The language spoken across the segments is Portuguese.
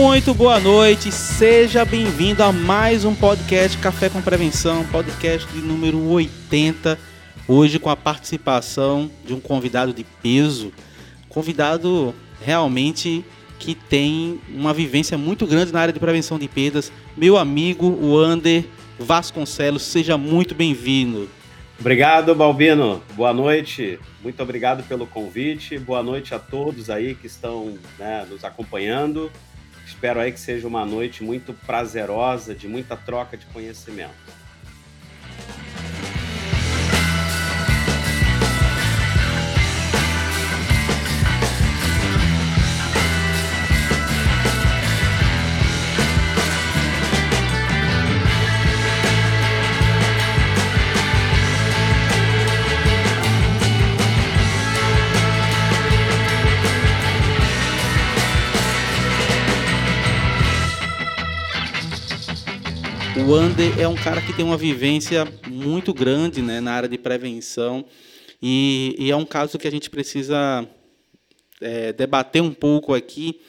Muito boa noite, seja bem-vindo a mais um podcast Café com Prevenção, podcast de número 80. Hoje com a participação de um convidado de peso, convidado realmente que tem uma vivência muito grande na área de prevenção de perdas, meu amigo o Ander Vasconcelos, seja muito bem-vindo. Obrigado, Balbino. Boa noite. Muito obrigado pelo convite. Boa noite a todos aí que estão né, nos acompanhando. Espero aí que seja uma noite muito prazerosa, de muita troca de conhecimento. O Ander é um cara que tem uma vivência muito grande né, na área de prevenção e, e é um caso que a gente precisa é, debater um pouco aqui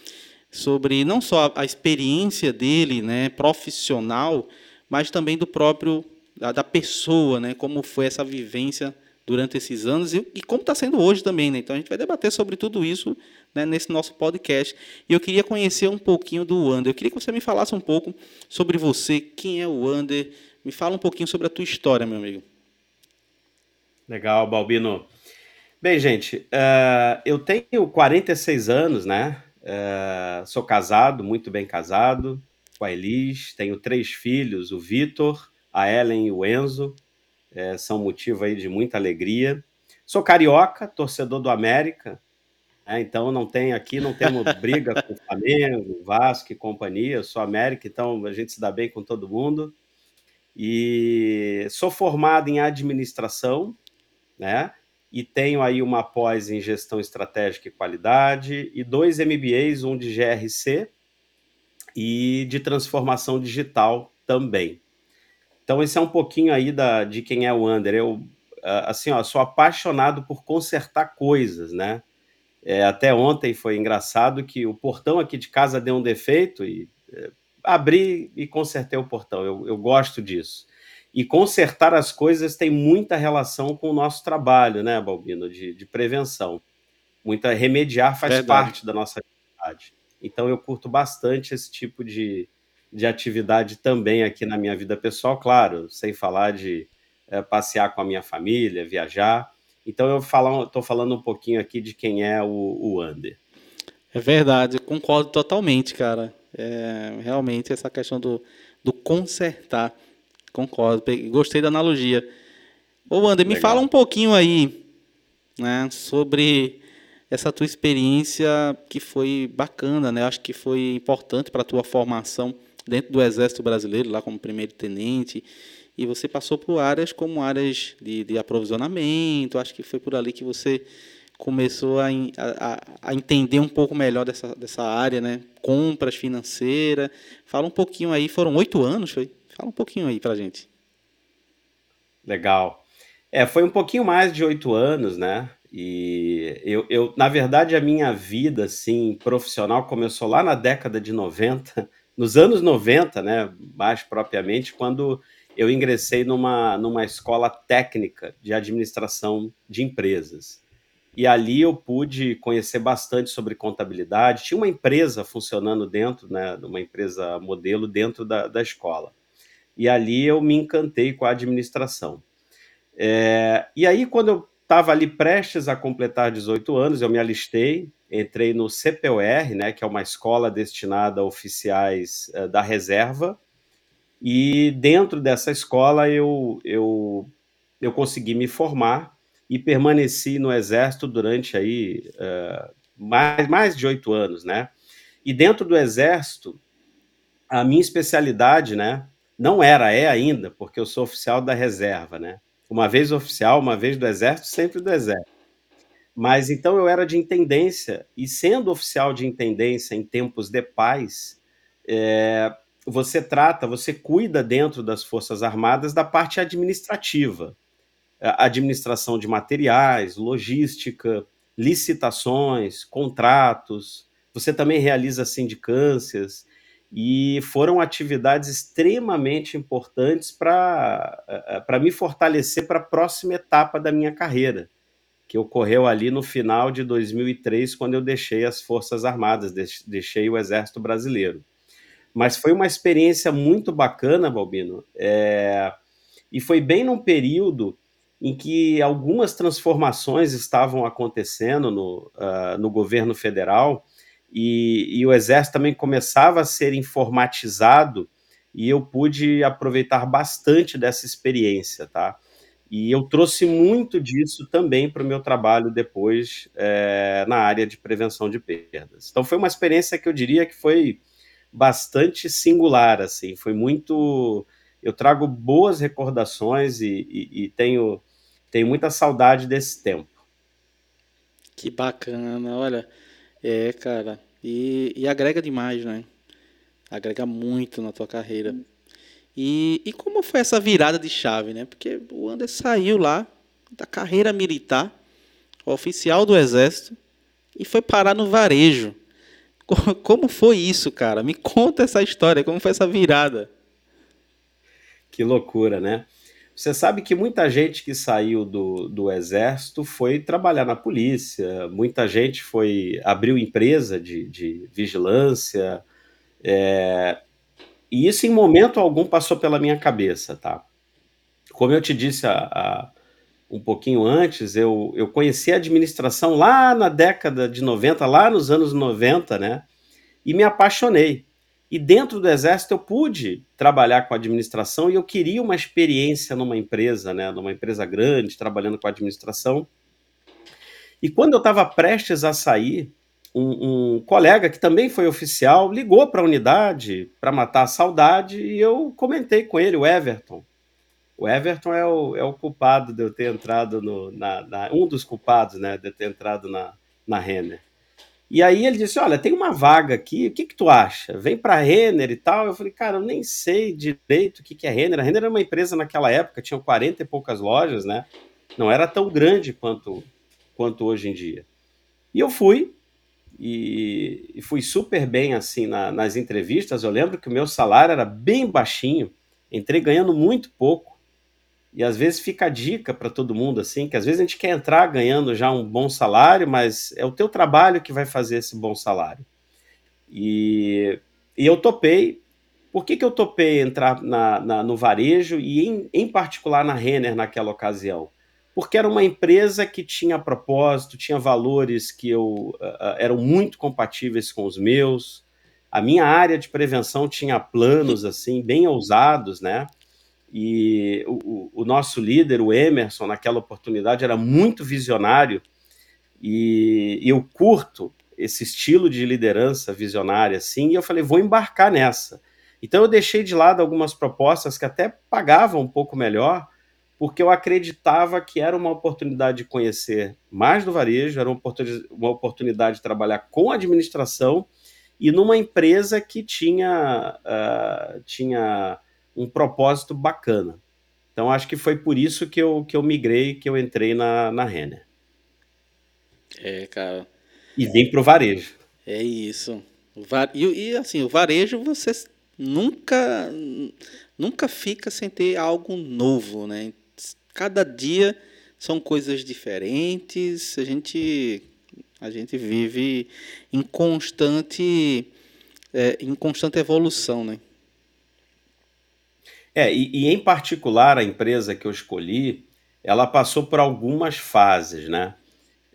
sobre não só a experiência dele, né, profissional, mas também do próprio da, da pessoa, né, como foi essa vivência durante esses anos e, e como está sendo hoje também. Né? Então a gente vai debater sobre tudo isso né, nesse nosso podcast. E eu queria conhecer um pouquinho do Wander. Eu queria que você me falasse um pouco sobre você, quem é o Wander. Me fala um pouquinho sobre a tua história, meu amigo. Legal, Balbino. Bem, gente, uh, eu tenho 46 anos, né? Uh, sou casado, muito bem casado, com a Elis. Tenho três filhos, o Vitor, a Ellen e o Enzo. Uh, são motivo aí de muita alegria. Sou carioca, torcedor do América, é, então não tem aqui, não temos briga com Flamengo, Vasco e companhia, sou América, então a gente se dá bem com todo mundo. E sou formado em administração, né? E tenho aí uma pós em gestão estratégica e qualidade e dois MBAs, um de GRC e de transformação digital também. Então esse é um pouquinho aí da, de quem é o Under. Eu assim, ó, sou apaixonado por consertar coisas, né? É, até ontem foi engraçado que o portão aqui de casa deu um defeito e é, abri e consertei o portão. Eu, eu gosto disso. E consertar as coisas tem muita relação com o nosso trabalho, né, Balbino, de, de prevenção. Muita remediar faz Verdade. parte da nossa atividade. Então eu curto bastante esse tipo de, de atividade também aqui na minha vida pessoal, claro, sem falar de é, passear com a minha família, viajar. Então eu estou falando um pouquinho aqui de quem é o, o Under. É verdade, concordo totalmente, cara. É, realmente essa questão do, do consertar, concordo. Gostei da analogia. Ô, Ander, me fala um pouquinho aí né, sobre essa tua experiência que foi bacana, né? Acho que foi importante para a tua formação dentro do Exército Brasileiro, lá como primeiro tenente e você passou por áreas como áreas de, de aprovisionamento, acho que foi por ali que você começou a, a, a, entender um pouco melhor dessa, dessa área, né? Compras financeiras. Fala um pouquinho aí, foram oito anos, foi? Fala um pouquinho aí pra gente. Legal. É, foi um pouquinho mais de oito anos, né? E eu, eu, na verdade, a minha vida, assim, profissional começou lá na década de 90, nos anos 90, né? Mais propriamente, quando eu ingressei numa, numa escola técnica de administração de empresas. E ali eu pude conhecer bastante sobre contabilidade. Tinha uma empresa funcionando dentro, né, uma empresa modelo dentro da, da escola. E ali eu me encantei com a administração. É, e aí, quando eu estava ali prestes a completar 18 anos, eu me alistei, entrei no CPOR, né, que é uma escola destinada a oficiais uh, da reserva, e dentro dessa escola eu, eu, eu consegui me formar e permaneci no Exército durante aí uh, mais, mais de oito anos, né? E dentro do Exército, a minha especialidade, né? Não era, é ainda, porque eu sou oficial da reserva, né? Uma vez oficial, uma vez do Exército, sempre do Exército. Mas então eu era de intendência, e sendo oficial de intendência em tempos de paz, é, você trata, você cuida dentro das Forças Armadas da parte administrativa, administração de materiais, logística, licitações, contratos, Você também realiza sindicâncias. E foram atividades extremamente importantes para eh, me fortalecer para a próxima etapa da minha carreira, que ocorreu ali no final de 2003, quando eu deixei as Forças Armadas, deixei o Exército Brasileiro. Mas foi uma experiência muito bacana, Balbino, é... e foi bem num período em que algumas transformações estavam acontecendo no, uh, no governo federal e, e, o exército também começava a ser informatizado e eu pude aproveitar bastante dessa experiência, tá? E eu trouxe muito disso também para o meu trabalho depois é, na área de prevenção de perdas. Então foi uma experiência que eu diria que foi bastante singular, assim, foi muito. Eu trago boas recordações e, e, e tenho tenho muita saudade desse tempo. Que bacana, olha. É, cara. E, e agrega demais, né? Agrega muito na tua carreira. E, e como foi essa virada de chave, né? Porque o Anderson saiu lá da carreira militar, oficial do Exército, e foi parar no varejo. Como foi isso, cara? Me conta essa história, como foi essa virada. Que loucura, né? Você sabe que muita gente que saiu do, do exército foi trabalhar na polícia, muita gente foi abriu empresa de, de vigilância, é, e isso em momento algum passou pela minha cabeça, tá? Como eu te disse a, a, um pouquinho antes, eu, eu conheci a administração lá na década de 90, lá nos anos 90, né? E me apaixonei. E dentro do Exército eu pude trabalhar com administração e eu queria uma experiência numa empresa, né, numa empresa grande, trabalhando com administração. E quando eu estava prestes a sair, um, um, colega que também foi oficial ligou para a unidade para matar a saudade e eu comentei com ele, o Everton. O Everton é o, é o culpado de eu ter entrado no, na, na, um dos culpados, né, de eu ter entrado na, na Renner. E aí ele disse: Olha, tem uma vaga aqui, o que, que tu acha? Vem para Renner e tal. Eu falei: Cara, eu nem sei direito o que, que é Renner. A Renner era uma empresa naquela época, tinha 40 e poucas lojas, né? Não era tão grande quanto, quanto hoje em dia. E eu fui, e, e fui super bem assim na, nas entrevistas. Eu lembro que o meu salário era bem baixinho, entrei ganhando muito pouco. E às vezes fica a dica para todo mundo assim, que às vezes a gente quer entrar ganhando já um bom salário, mas é o teu trabalho que vai fazer esse bom salário. E, e eu topei. Por que, que eu topei entrar na, na, no varejo e em, em particular na Renner naquela ocasião? Porque era uma empresa que tinha propósito, tinha valores que eu, uh, eram muito compatíveis com os meus. A minha área de prevenção tinha planos assim bem ousados, né? E o, o, nosso líder, o Emerson, naquela oportunidade, era muito visionário e, eu curto esse estilo de liderança visionária assim, e eu falei, vou embarcar nessa. Então eu deixei de lado algumas propostas que até pagavam um pouco melhor, porque eu acreditava que era uma oportunidade de conhecer mais do varejo, era uma oportunidade, de trabalhar com administração e numa empresa que tinha, uh, tinha um propósito bacana. Então acho que foi por isso que eu, que eu migrei, que eu entrei na, na Renner. É, cara. E vim pro varejo. É isso. E, e assim, o varejo você nunca nunca fica sem ter algo novo, né? Cada dia são coisas diferentes, a gente a gente vive em constante é, em constante evolução, né? É, e, e, em particular a empresa que eu escolhi, ela passou por algumas fases, né?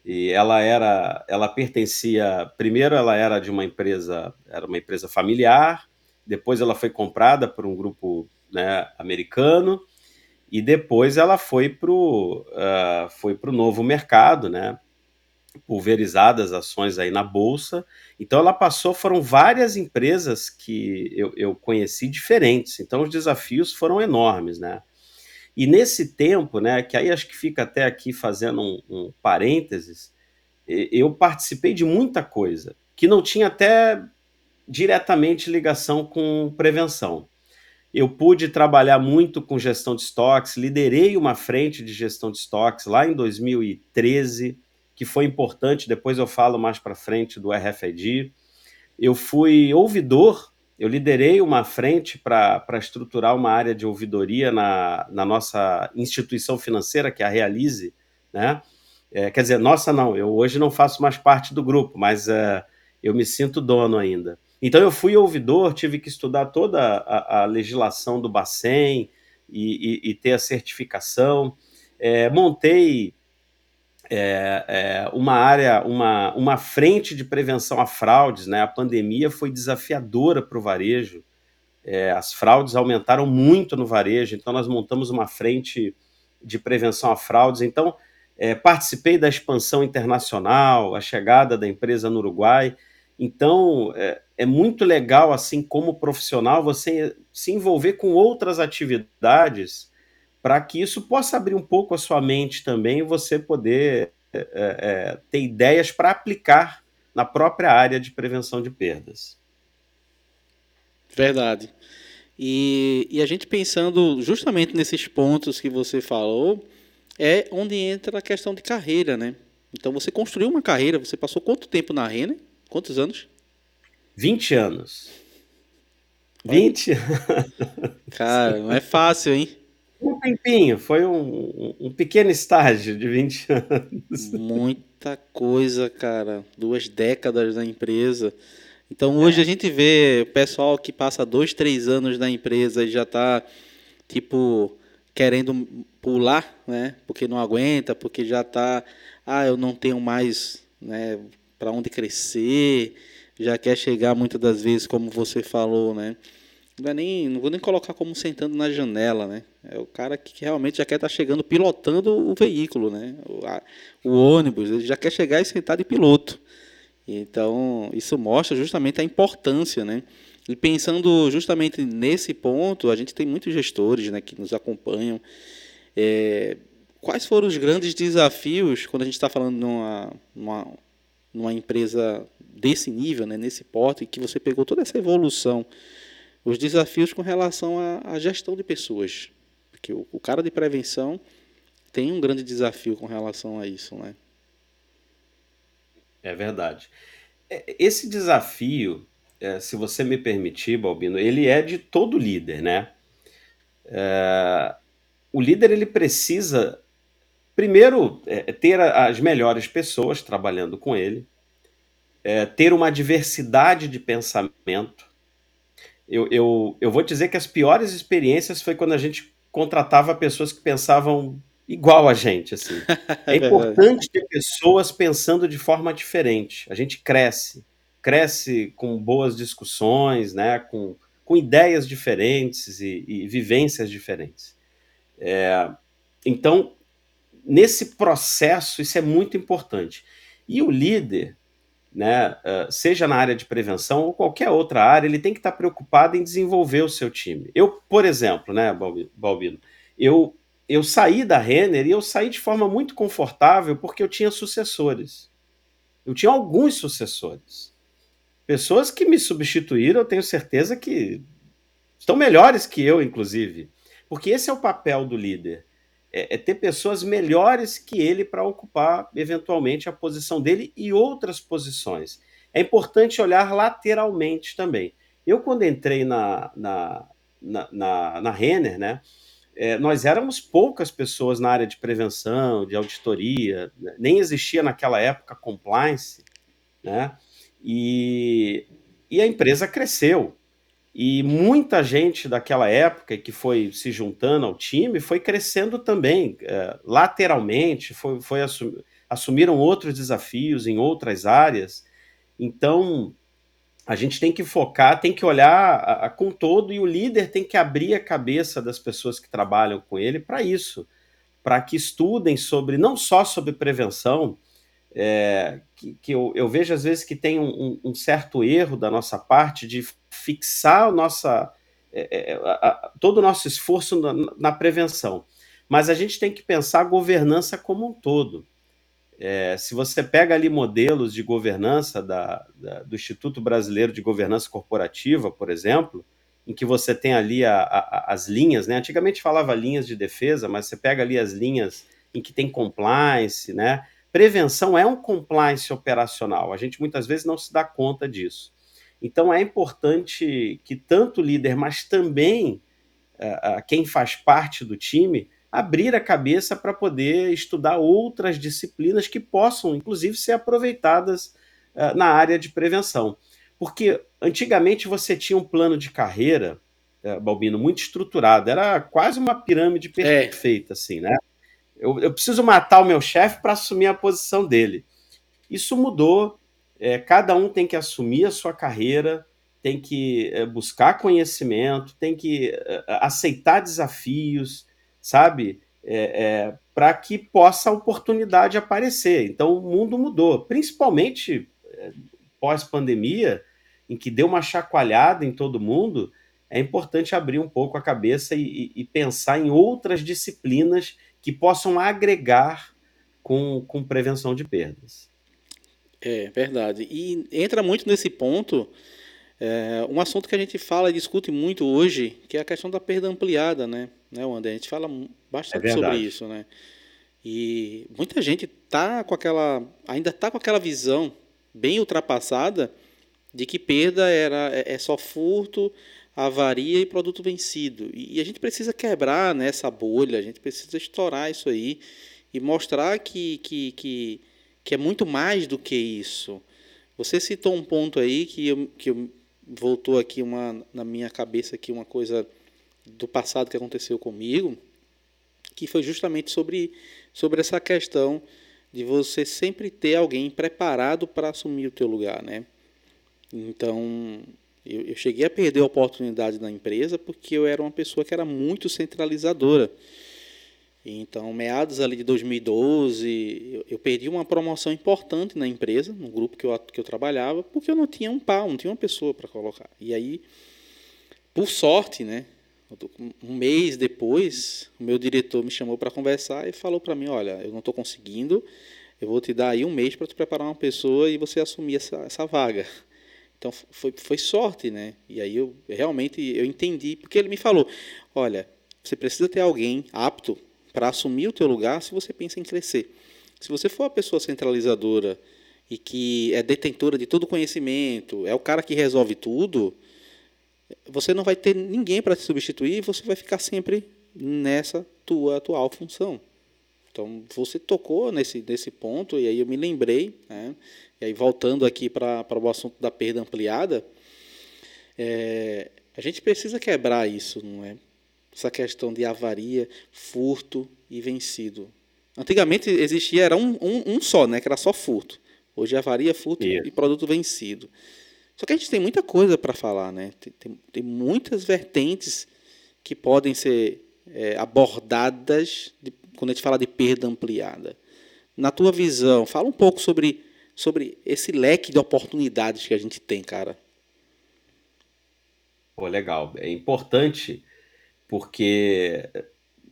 E ela era, ela pertencia, primeiro ela era de uma empresa, era uma empresa familiar, depois ela foi comprada por um grupo né, americano e depois ela foi para o uh, novo mercado, né? Pulverizadas ações aí na bolsa. Então ela passou, foram várias empresas que eu, eu conheci diferentes. Então os desafios foram enormes, né? E nesse tempo, né, que aí acho que fica até aqui fazendo um, um parênteses, eu participei de muita coisa que não tinha até diretamente ligação com prevenção. Eu pude trabalhar muito com gestão de estoques, liderei uma frente de gestão de estoques lá em 2013 que foi importante, depois eu falo mais para frente do RFID. eu fui ouvidor, eu liderei uma frente para estruturar uma área de ouvidoria na, na nossa instituição financeira, que é a Realize, né? É, quer dizer, nossa não, eu hoje não faço mais parte do grupo, mas é, eu me sinto dono ainda. Então eu fui ouvidor, tive que estudar toda a, a legislação do Bacen e, e, e, ter a certificação. É, montei é, é, uma área, uma, uma frente de prevenção a fraudes. Né? A pandemia foi desafiadora para o varejo. É, as fraudes aumentaram muito no varejo, então nós montamos uma frente de prevenção a fraudes. Então, é, participei da expansão internacional, a chegada da empresa no Uruguai. Então, é, é, muito legal, assim, como profissional, você se envolver com outras atividades para que isso possa abrir um pouco a sua mente também e você poder é, é, ter ideias para aplicar na própria área de prevenção de perdas. Verdade. E, e a gente pensando justamente nesses pontos que você falou, é onde entra a questão de carreira, né? Então você construiu uma carreira, você passou quanto tempo na Renner? Quantos anos? 20 anos. 20 Cara, não é fácil, hein? Um tempinho, foi um, um pequeno estágio de 20 anos. Muita coisa, cara. Duas décadas na empresa. Então hoje é. a gente vê pessoal que passa dois, três anos na empresa e já está, tipo, querendo pular, né? Porque não aguenta, porque já está, ah, eu não tenho mais, né, para onde crescer, já quer chegar muitas das vezes, como você falou, né? Não, é nem, não vou nem colocar como sentando na janela, né? É o cara que realmente já quer estar tá chegando pilotando o veículo, né? O, a, o ônibus, ele já quer chegar e sentar de piloto. Então, isso mostra justamente a importância, né? E pensando justamente nesse ponto, a gente tem muitos gestores né, que nos acompanham é, quais foram os grandes desafios quando a gente está falando numa, numa, numa, empresa desse nível, né, nesse porte, que você pegou toda essa evolução, os desafios com relação à, gestão de pessoas? Porque o, o, cara de prevenção tem um grande desafio com relação a isso, né? É verdade. É, esse desafio, é, se você me permitir, Balbino, ele é de todo líder, né? É, o líder ele precisa, primeiro, é, ter as melhores pessoas trabalhando com ele, é, ter uma diversidade de pensamento. Eu, eu, eu vou dizer que as piores experiências foi quando a gente contratava pessoas que pensavam igual a gente. Assim. É, é importante ter pessoas pensando de forma diferente. A gente cresce, cresce com boas discussões, né? com, com ideias diferentes e, e vivências diferentes. É, então, nesse processo, isso é muito importante. E o líder, né, seja na área de prevenção ou qualquer outra área, ele tem que estar preocupado em desenvolver o seu time. Eu, por exemplo, né, Balbino, eu, eu saí da Renner e eu saí de forma muito confortável porque eu tinha sucessores. Eu tinha alguns sucessores. Pessoas que me substituíram, eu tenho certeza que estão melhores que eu, inclusive. Porque esse é o papel do líder. É, é ter pessoas melhores que ele para ocupar, eventualmente, a posição dele e outras posições. É importante olhar lateralmente também. Eu, quando entrei na, na, na, na, na Renner, né, é, nós éramos poucas pessoas na área de prevenção, de auditoria, né, nem existia naquela época compliance, né? E, e a empresa cresceu. E muita gente daquela época que foi se juntando ao time foi crescendo também, é, lateralmente, foi, foi assum, assumiram outros desafios em outras áreas. Então, a gente tem que focar, tem que olhar a, a, com todo, e o líder tem que abrir a cabeça das pessoas que trabalham com ele para isso, para que estudem sobre, não só sobre prevenção, é, que, que eu, eu, vejo às vezes que tem um, um, certo erro da nossa parte de fixar nossa, é, é, a, a, todo o nosso esforço na, na, prevenção. Mas a gente tem que pensar a governança como um todo. É, se você pega ali modelos de governança da, da, do Instituto Brasileiro de Governança Corporativa, por exemplo, em que você tem ali a, as linhas, né? Antigamente falava linhas de defesa, mas você pega ali as linhas em que tem compliance, né? Prevenção é um compliance operacional. A gente muitas vezes não se dá conta disso. Então é importante que tanto o líder, mas também uh, quem faz parte do time, abrir a cabeça para poder estudar outras disciplinas que possam, inclusive, ser aproveitadas uh, na área de prevenção. Porque antigamente você tinha um plano de carreira, Balbino, muito estruturado, era quase uma pirâmide é. perfeita, é. assim, né? Eu, eu preciso matar o meu chefe para assumir a posição dele. Isso mudou. É, cada um tem que assumir a sua carreira, tem que é, buscar conhecimento, tem que é, aceitar desafios, sabe? É, é, para que possa a oportunidade aparecer. Então o mundo mudou, principalmente é, pós-pandemia, em que deu uma chacoalhada em todo mundo. É importante abrir um pouco a cabeça e, e pensar em outras disciplinas que possam agregar com, com prevenção de perdas. É verdade. E entra muito nesse ponto é, um assunto que a gente fala e discute muito hoje, que é a questão da perda ampliada, né? né Wander? A gente fala bastante é sobre isso, né? E muita gente tá com aquela, ainda está com aquela visão bem ultrapassada de que perda era é, é só furto, avaria e produto vencido. E a gente precisa quebrar né, bolha, a gente precisa estourar isso aí e mostrar que, que, que, que é muito mais do que isso. Você citou um ponto aí que, eu, que eu, voltou aqui uma, na minha cabeça aqui uma coisa do passado que aconteceu comigo, que foi justamente sobre, sobre essa questão de você sempre ter alguém preparado para assumir o teu lugar, né? Então, eu, eu cheguei a perder a oportunidade na empresa porque eu era uma pessoa que era muito centralizadora. Então, meados ali de 2012, eu, eu, perdi uma promoção importante na empresa, no grupo que eu, que eu trabalhava, porque eu não tinha um pau, não tinha uma pessoa para colocar. E aí, por sorte, né, um mês depois, o meu diretor me chamou para conversar e falou para mim, olha, eu não estou conseguindo, eu vou te dar aí um mês para te preparar uma pessoa e você assumir essa, essa vaga. Então foi, foi sorte, né? E aí eu realmente eu entendi, porque ele me falou, olha, você precisa ter alguém apto para assumir o teu lugar se você pensa em crescer. Se você for uma pessoa centralizadora e que é detentora de todo conhecimento, é o cara que resolve tudo, você não vai ter ninguém para te substituir e você vai ficar sempre nessa tua atual função. Então, você tocou nesse, nesse ponto, e aí eu me lembrei, né? e aí voltando aqui para o assunto da perda ampliada, é, a gente precisa quebrar isso, não é? Essa questão de avaria, furto e vencido. Antigamente existia era um, um, um só, né? Que era só furto. Hoje é avaria, furto e produto vencido. Só que a gente tem muita coisa para falar, né? Tem, tem, tem, muitas vertentes que podem ser é, abordadas de, quando a gente fala de perda ampliada. Na tua visão, fala um pouco sobre, sobre esse leque de oportunidades que a gente tem, cara. Pô, legal. É importante porque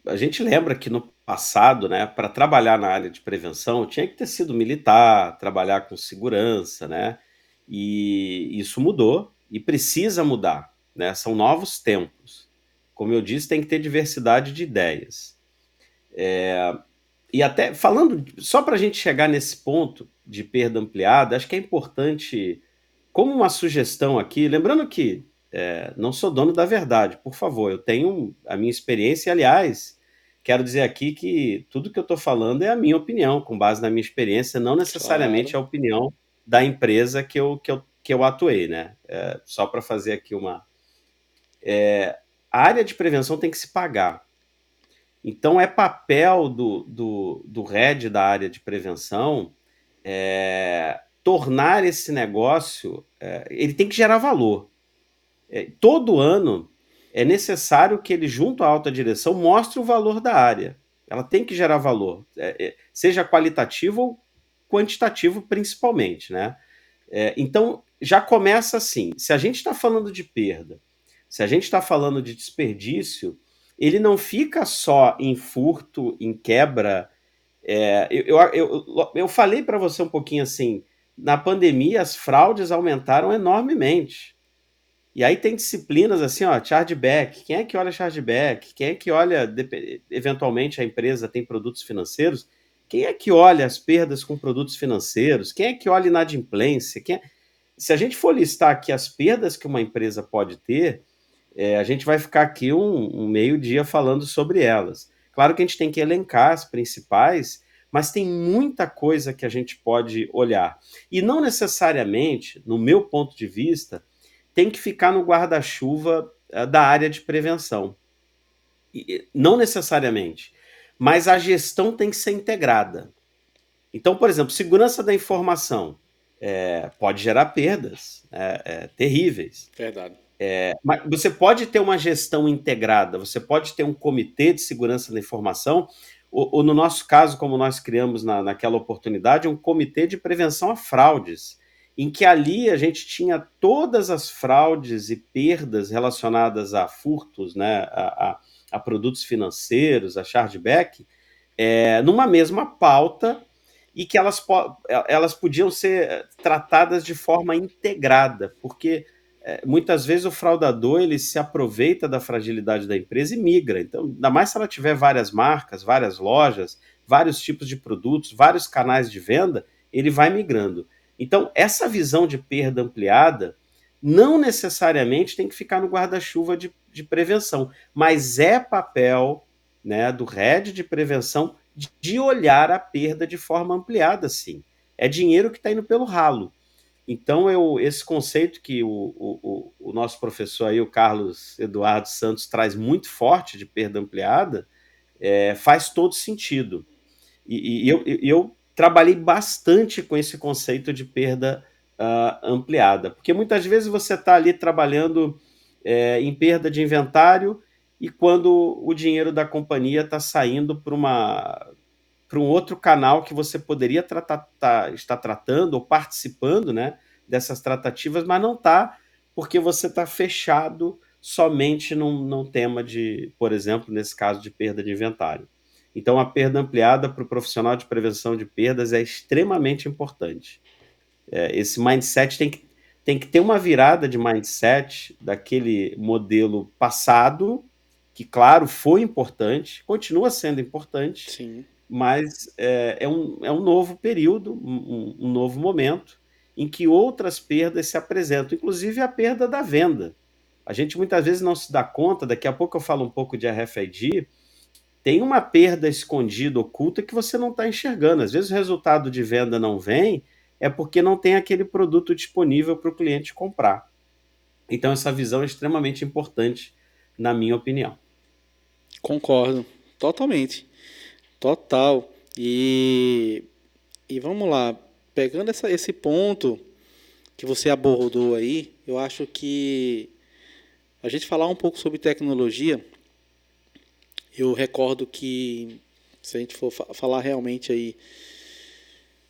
a gente lembra que no passado, né, para trabalhar na área de prevenção, tinha que ter sido militar, trabalhar com segurança, né? E isso mudou e precisa mudar, né? São novos tempos. Como eu disse, tem que ter diversidade de ideias. É, e até falando, só para a gente chegar nesse ponto de perda ampliada, acho que é importante, como uma sugestão aqui, lembrando que é, não sou dono da verdade, por favor, eu tenho a minha experiência, e, aliás, quero dizer aqui que tudo que eu estou falando é a minha opinião, com base na minha experiência, não necessariamente claro. a opinião da empresa que eu, que eu, que eu atuei, né? É, só para fazer aqui uma. É, a área de prevenção tem que se pagar. Então, é papel do, do, do RED da área de prevenção é, tornar esse negócio. É, ele tem que gerar valor. É, todo ano é necessário que ele, junto à alta direção, mostre o valor da área. Ela tem que gerar valor, é, é, seja qualitativo ou quantitativo, principalmente. Né? É, então, já começa assim: se a gente está falando de perda, se a gente está falando de desperdício ele não fica só em furto, em quebra. É, eu, eu, eu, eu falei para você um pouquinho assim: na pandemia as fraudes aumentaram enormemente. E aí tem disciplinas assim, ó, chargeback. Quem é que olha chargeback? Quem é que olha, eventualmente a empresa tem produtos financeiros? Quem é que olha as perdas com produtos financeiros? Quem é que olha inadimplência? Quem é... se a gente for listar aqui as perdas que uma empresa pode ter, é, a gente vai ficar aqui um, um meio dia falando sobre elas. Claro que a gente tem que elencar as principais, mas tem muita coisa que a gente pode olhar. E não necessariamente, no meu ponto de vista, tem que ficar no guarda-chuva uh, da área de prevenção. E, não necessariamente. Mas a gestão tem que ser integrada. Então, por exemplo, segurança da informação é, pode gerar perdas é, terríveis. Verdade. É, mas você pode ter uma gestão integrada, você pode ter um comitê de segurança da informação, ou, ou no nosso caso, como nós criamos na, naquela oportunidade, um comitê de prevenção a fraudes, em que ali a gente tinha todas as fraudes e perdas relacionadas a furtos, né, a, a, a produtos financeiros, a chargeback, é, numa mesma pauta e que elas, elas podiam ser tratadas de forma integrada, porque muitas vezes o fraudador ele se aproveita da fragilidade da empresa e migra. Então, ainda mais se ela tiver várias marcas, várias lojas, vários tipos de produtos, vários canais de venda, ele vai migrando. Então, essa visão de perda ampliada não necessariamente tem que ficar no guarda-chuva de, de prevenção, mas é papel né, do RED de prevenção de olhar a perda de forma ampliada, sim. É dinheiro que está indo pelo ralo. Então, eu, esse conceito que o, o, o, nosso professor aí, o Carlos Eduardo Santos, traz muito forte de perda ampliada, é, faz todo sentido. E, e eu, eu, trabalhei bastante com esse conceito de perda uh, ampliada, porque muitas vezes você está ali trabalhando é, em perda de inventário e quando o dinheiro da companhia está saindo para uma para um outro canal que você poderia tratar, tá, estar tratando ou participando né, dessas tratativas, mas não está, porque você está fechado somente num, num tema de, por exemplo, nesse caso de perda de inventário. Então, a perda ampliada para o profissional de prevenção de perdas é extremamente importante. É, esse mindset tem que, tem que ter uma virada de mindset daquele modelo passado, que, claro, foi importante, continua sendo importante, Sim mas é, é, um, é um novo período, um, um, novo momento em que outras perdas se apresentam, inclusive a perda da venda. A gente muitas vezes não se dá conta, daqui a pouco eu falo um pouco de RFID, tem uma perda escondida, oculta, que você não está enxergando. Às vezes o resultado de venda não vem, é porque não tem aquele produto disponível para o cliente comprar. Então, essa visão é extremamente importante, na minha opinião. Concordo, totalmente. Total. E, e vamos lá, pegando essa, esse ponto que você abordou aí, eu acho que a gente falar um pouco sobre tecnologia, eu recordo que se a gente for falar realmente aí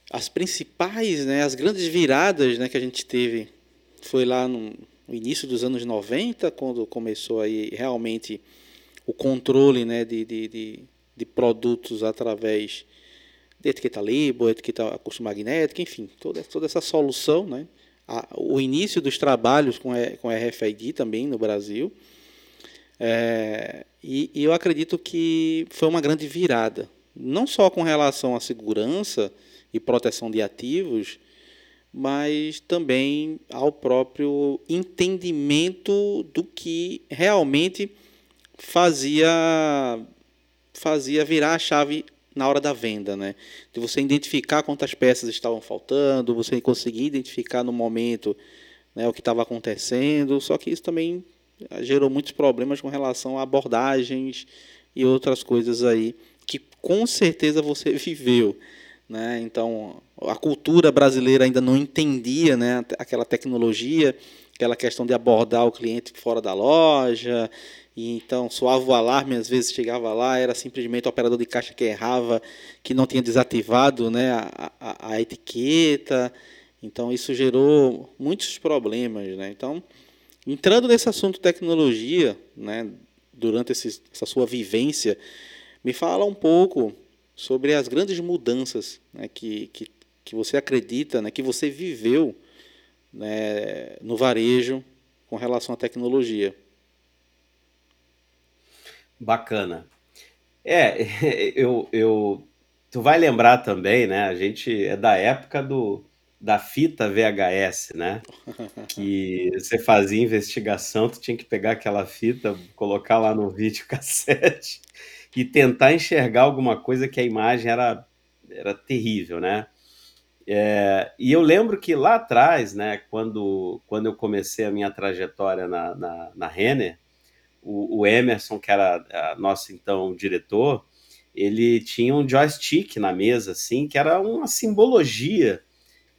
as principais, né, as grandes viradas, né, que a gente teve foi lá no, início dos anos 90, quando começou aí realmente o controle, né, de, de, de de produtos através de etiqueta label, etiqueta custo magnética, enfim, toda, toda essa solução, né? A, o início dos trabalhos com, com RFID também no Brasil. É, e, e eu acredito que foi uma grande virada, não só com relação à segurança e proteção de ativos, mas também ao próprio entendimento do que realmente fazia fazia virar a chave na hora da venda, né? De você identificar quantas peças estavam faltando, você conseguir identificar no momento né, o que estava acontecendo. Só que isso também eh, gerou muitos problemas com relação a abordagens e outras coisas aí que com certeza você viveu, né? Então a cultura brasileira ainda não entendia, né, aquela tecnologia, aquela questão de abordar o cliente fora da loja e então soava o alarme, às vezes chegava lá, era simplesmente o operador de caixa que errava, que não tinha desativado né, a, a, a etiqueta. Então isso gerou muitos problemas. Né? Então, entrando nesse assunto tecnologia, né, durante esse, essa sua vivência, me fala um pouco sobre as grandes mudanças né, que, que, que você acredita, né, que você viveu né, no varejo com relação à tecnologia. Bacana. É, eu, eu, tu vai lembrar também, né? A gente é da época do, da fita VHS, né? Que você fazia investigação, tu tinha que pegar aquela fita, colocar lá no videocassete e tentar enxergar alguma coisa que a imagem era, era terrível, né? É, e eu lembro que lá atrás, né, quando, quando eu comecei a minha trajetória na, na, na Renner, o, o, Emerson, que era nosso então diretor, ele tinha um joystick na mesa, assim, que era uma simbologia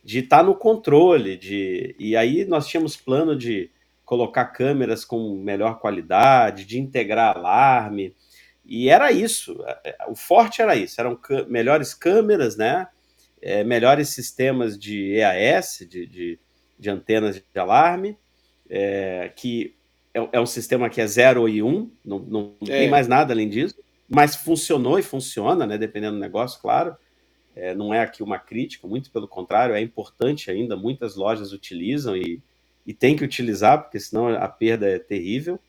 de estar tá no controle, de e aí nós tínhamos plano de colocar câmeras com melhor qualidade, de integrar alarme, e era isso. O forte era isso, eram melhores câmeras, né? é, melhores sistemas de EAS, de, de, de antenas de alarme, é, que é, é, um sistema que é 0 e 1, um, não, não tem é. mais nada além disso, mas funcionou e funciona, né, dependendo do negócio, claro. É, não é aqui uma crítica, muito pelo contrário, é importante ainda, muitas lojas utilizam e, e tem que utilizar, porque senão a perda é terrível.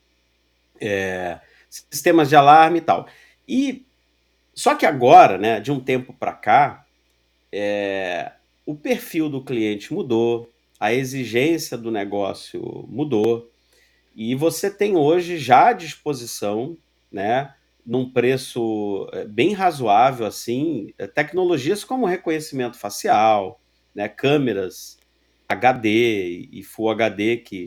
É, sistemas de alarme e tal. E só que agora, né, de um tempo para cá, é, o perfil do cliente mudou, a exigência do negócio mudou, e você tem hoje já à disposição, né, num preço é, bem razoável, assim, é, tecnologias como reconhecimento facial, né, câmeras HD e Full HD, que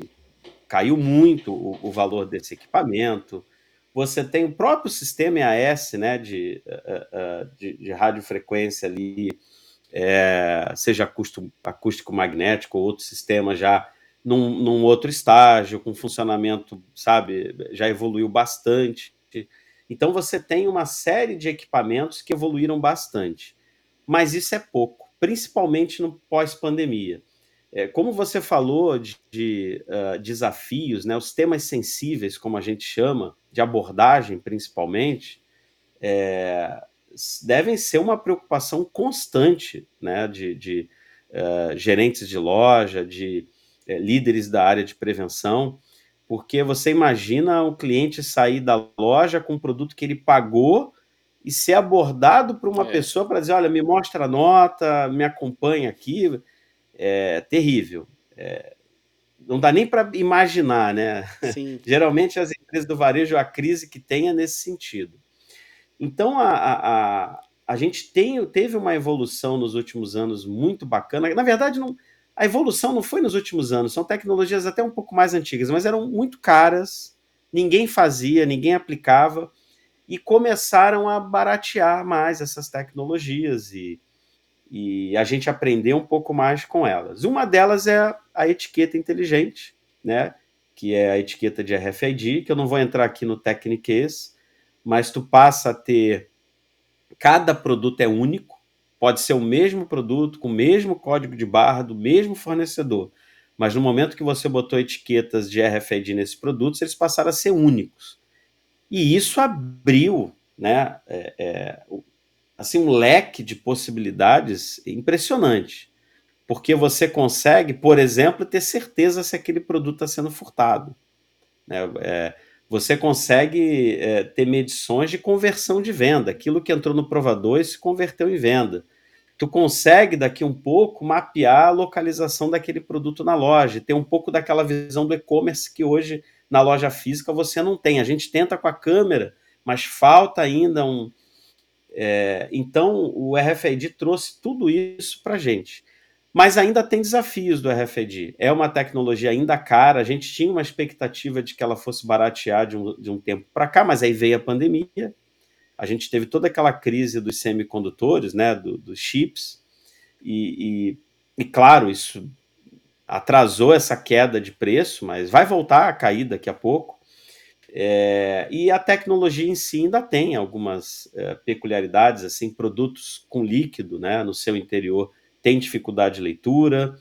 caiu muito o, o valor desse equipamento. Você tem o próprio sistema EAS, né, de, é, de, de radiofrequência ali, é, seja acústico, acústico magnético ou outro sistema já num, num, outro estágio, com funcionamento, sabe, já evoluiu bastante. Então você tem uma série de equipamentos que evoluíram bastante. Mas isso é pouco, principalmente no pós-pandemia. É, como você falou de, de uh, desafios, né, os temas sensíveis, como a gente chama, de abordagem principalmente, é, devem ser uma preocupação constante né, de, de uh, gerentes de loja, de uh, líderes da área de prevenção, porque você imagina o cliente sair da loja com um produto que ele pagou e ser abordado por uma é. pessoa para dizer: olha, me mostra a nota, me acompanha aqui. É terrível. É, não dá nem para imaginar, né? Geralmente as empresas do varejo, a crise que tem é nesse sentido. Então, a, a, a gente tem, teve uma evolução nos últimos anos muito bacana. Na verdade, não, a evolução não foi nos últimos anos, são tecnologias até um pouco mais antigas, mas eram muito caras, ninguém fazia, ninguém aplicava, e começaram a baratear mais essas tecnologias e, e a gente aprendeu um pouco mais com elas. Uma delas é a etiqueta inteligente, né? que é a etiqueta de RFID, que eu não vou entrar aqui no Techniques, mas tu passa a ter cada produto é único, pode ser o mesmo produto com o mesmo código de barra do mesmo fornecedor, mas no momento que você botou etiquetas de RFID nesses produtos, eles passaram a ser únicos. E isso abriu, né, é, é, assim um leque de possibilidades impressionante, porque você consegue, por exemplo, ter certeza se aquele produto está sendo furtado. Né? É, você consegue é, ter medições de conversão de venda. Aquilo que entrou no provador se converteu em venda. Tu consegue, daqui um pouco, mapear a localização daquele produto na loja, ter um pouco daquela visão do e-commerce que hoje na loja física você não tem. A gente tenta com a câmera, mas falta ainda um. É, então, o RFID trouxe tudo isso para a gente mas ainda tem desafios do RFID. É uma tecnologia ainda cara, a gente tinha uma expectativa de que ela fosse baratear de um, de um tempo para cá, mas aí veio a pandemia, a gente teve toda aquela crise dos semicondutores, né, do, dos chips, e, e, e, claro, isso atrasou essa queda de preço, mas vai voltar a cair daqui a pouco. É, e a tecnologia em si ainda tem algumas é, peculiaridades, assim, produtos com líquido né, no seu interior tem dificuldade de leitura,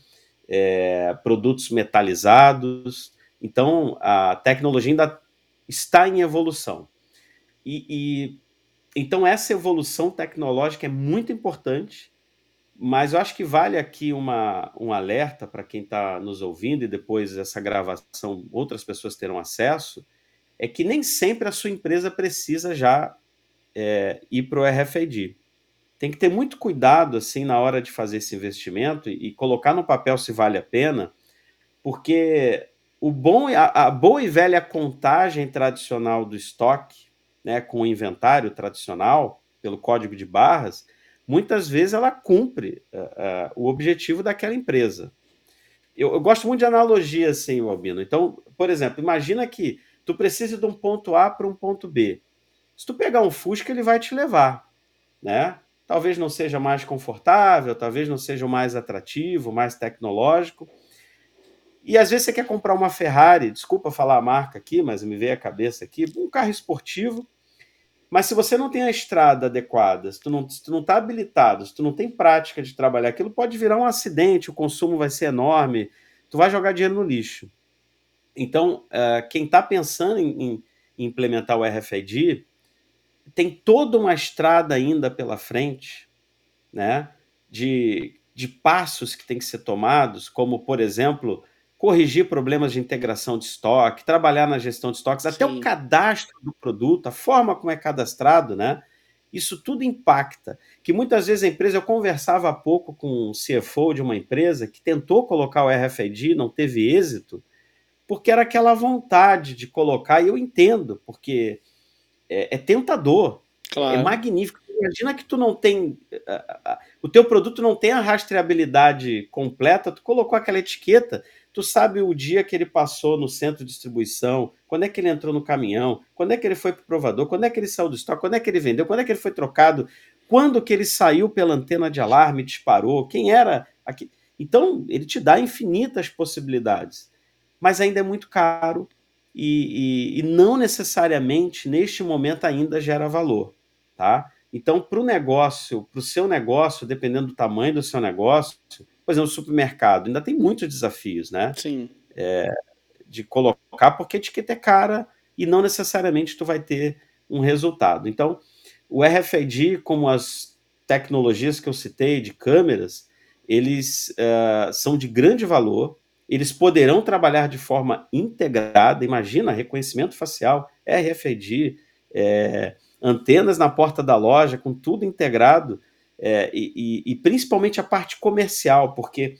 é, produtos metalizados. Então, a tecnologia ainda está em evolução. E, e, então essa evolução tecnológica é muito importante, mas eu acho que vale aqui uma, um alerta para quem está nos ouvindo e depois essa gravação outras pessoas terão acesso, é que nem sempre a sua empresa precisa já é, ir para o RFID. Tem que ter muito cuidado assim na hora de fazer esse investimento e, e colocar no papel se vale a pena, porque o bom a, a boa e velha contagem tradicional do estoque, né, com o inventário tradicional pelo código de barras, muitas vezes ela cumpre uh, uh, o objetivo daquela empresa. Eu, eu, gosto muito de analogia assim, Albino. Então, por exemplo, imagina que tu precisa de um ponto A para um ponto B. Se tu pegar um Fusca, ele vai te levar, né? Talvez não seja mais confortável, talvez não seja mais atrativo, mais tecnológico. E às vezes você quer comprar uma Ferrari, desculpa falar a marca aqui, mas me veio a cabeça aqui, um carro esportivo. Mas se você não tem a estrada adequada, se tu não está não tá habilitado, se tu não tem prática de trabalhar, aquilo pode virar um acidente, o consumo vai ser enorme, tu vai jogar dinheiro no lixo. Então, uh, quem está pensando em, implementar o RFID, tem toda uma estrada ainda pela frente, né? De, de passos que tem que ser tomados, como, por exemplo, corrigir problemas de integração de estoque, trabalhar na gestão de estoques, Sim. até o cadastro do produto, a forma como é cadastrado, né? Isso tudo impacta. Que muitas vezes a empresa, eu conversava há pouco com um CFO de uma empresa que tentou colocar o RFID, não teve êxito, porque era aquela vontade de colocar, e eu entendo, porque é, é tentador, é claro. é magnífico. Imagina que tu não tem. o teu produto não tem a rastreabilidade completa, tu colocou aquela etiqueta, tu sabe o dia que ele passou no centro de distribuição, quando é que ele entrou no caminhão, quando é que ele foi para o provador, quando é que ele saiu do estoque, quando é que ele vendeu, quando é que ele foi trocado, quando que ele saiu pela antena de alarme disparou, quem era aqui. Então, ele te dá infinitas possibilidades, mas ainda é muito caro, e, e, e não necessariamente neste momento ainda gera valor, tá? Então, para o negócio, para o seu negócio, dependendo do tamanho do seu negócio, por exemplo, o supermercado ainda tem muitos desafios, né? Sim. É, de colocar, porque a etiqueta é cara e não necessariamente tu vai ter um resultado. Então, o RFID, como as tecnologias que eu citei de câmeras, eles uh, são de grande valor, eles poderão trabalhar de forma integrada. Imagina, reconhecimento facial, RFID, é, antenas na porta da loja, com tudo integrado, é, e, e, principalmente a parte comercial, porque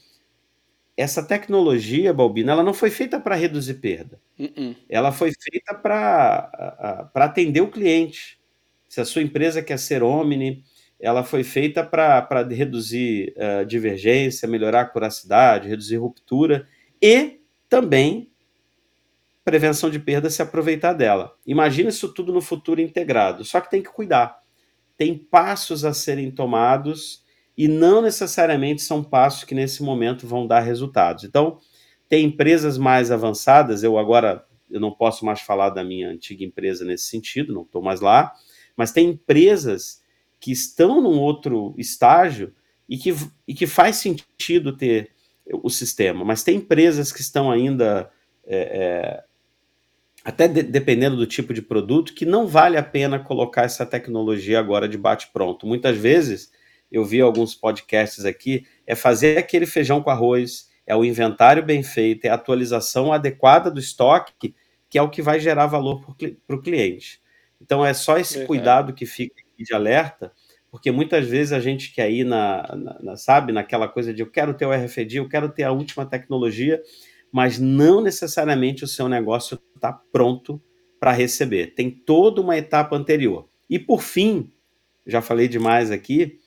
essa tecnologia, Balbina, ela não foi feita para reduzir perda. Uh -uh. Ela foi feita para atender o cliente. Se a sua empresa quer ser Omni, ela foi feita para reduzir uh, divergência, melhorar a curacidade, reduzir ruptura e também prevenção de perda se aproveitar dela. Imagina isso tudo no futuro integrado. Só que tem que cuidar. Tem passos a serem tomados e não necessariamente são passos que nesse momento vão dar resultados. Então, tem empresas mais avançadas, eu agora eu não posso mais falar da minha antiga empresa nesse sentido, não estou mais lá, mas tem empresas que estão num outro estágio e que, e que faz sentido ter o sistema, mas tem empresas que estão ainda, é, é, até de, dependendo do tipo de produto, que não vale a pena colocar essa tecnologia agora de bate-pronto. Muitas vezes, eu vi alguns podcasts aqui, é fazer aquele feijão com arroz, é o inventário bem feito, é a atualização adequada do estoque, que é o que vai gerar valor para o cliente. Então, é só esse cuidado que fica de alerta, porque muitas vezes a gente quer ir na, na, na, sabe, naquela coisa de eu quero ter o RFID, eu quero ter a última tecnologia, mas não necessariamente o seu negócio está pronto para receber. Tem toda uma etapa anterior. E por fim, já falei demais aqui,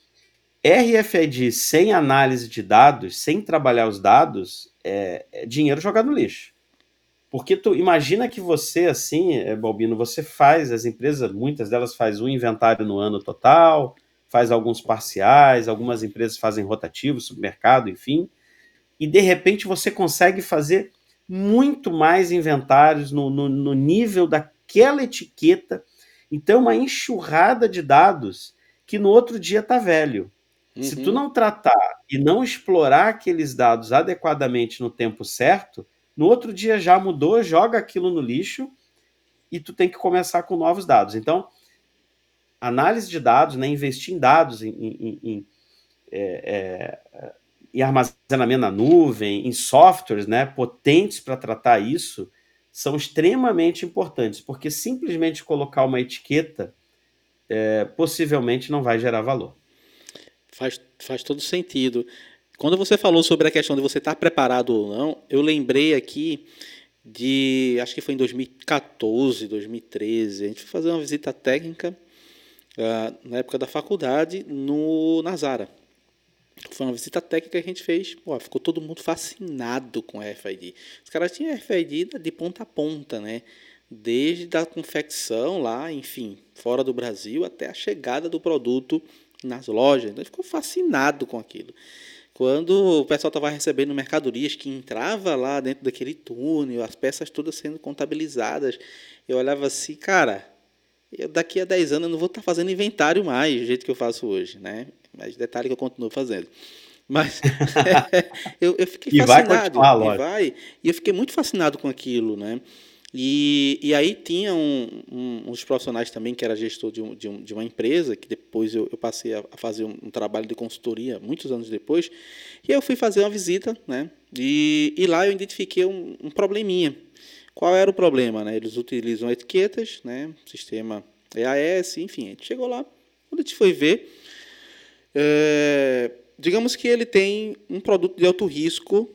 RFID sem análise de dados, sem trabalhar os dados, é, é dinheiro jogado no lixo. Porque tu imagina que você, assim, é, Balbino, você faz, as empresas, muitas delas faz um inventário no ano total, faz alguns parciais, algumas empresas fazem rotativos, supermercado, enfim, e de repente você consegue fazer muito mais inventários no, no, no nível daquela etiqueta. Então, uma enxurrada de dados que no outro dia está velho. Uhum. Se tu uhum. não tratar e não explorar aqueles dados adequadamente no tempo certo, no outro dia já mudou, joga aquilo no lixo e tu tem que começar com novos dados. Então, análise de dados, né, investir em dados, em, em, em, é, é, em armazenamento na nuvem, em softwares né, potentes para tratar isso, são extremamente importantes, porque simplesmente colocar uma etiqueta é, possivelmente não vai gerar valor. Faz, faz todo sentido. Quando você falou sobre a questão de você estar preparado ou não, eu lembrei aqui de, acho que foi em 2014, 2013, a gente foi fazer uma visita técnica na época da faculdade no Nazara. Foi uma visita técnica que a gente fez, pô, ficou todo mundo fascinado com a RFID. Os caras tinham RFID de ponta a ponta, né? Desde a confecção lá, enfim, fora do Brasil, até a chegada do produto nas lojas. Então, ficou fascinado com aquilo. Quando o pessoal estava recebendo mercadorias que entrava lá dentro daquele túnel, as peças todas sendo contabilizadas, eu olhava assim, cara, eu daqui a 10 anos eu não vou estar tá fazendo inventário mais do jeito que eu faço hoje, né? Mas detalhe que eu continuo fazendo. Mas eu, eu fiquei e fascinado. Vai continuar, e vai. E eu fiquei muito fascinado com aquilo, né? E, e aí tinha um, um, uns profissionais também que era gestor de, um, de, um, de uma empresa, que depois eu, eu passei a, fazer um, trabalho de consultoria muitos anos depois, e eu fui fazer uma visita, né? E, e lá eu identifiquei um, um probleminha. Qual era o problema? Né? Eles utilizam etiquetas, né? sistema EAS, enfim, a gente chegou lá, quando a gente foi ver, é, digamos que ele tem um produto de alto risco,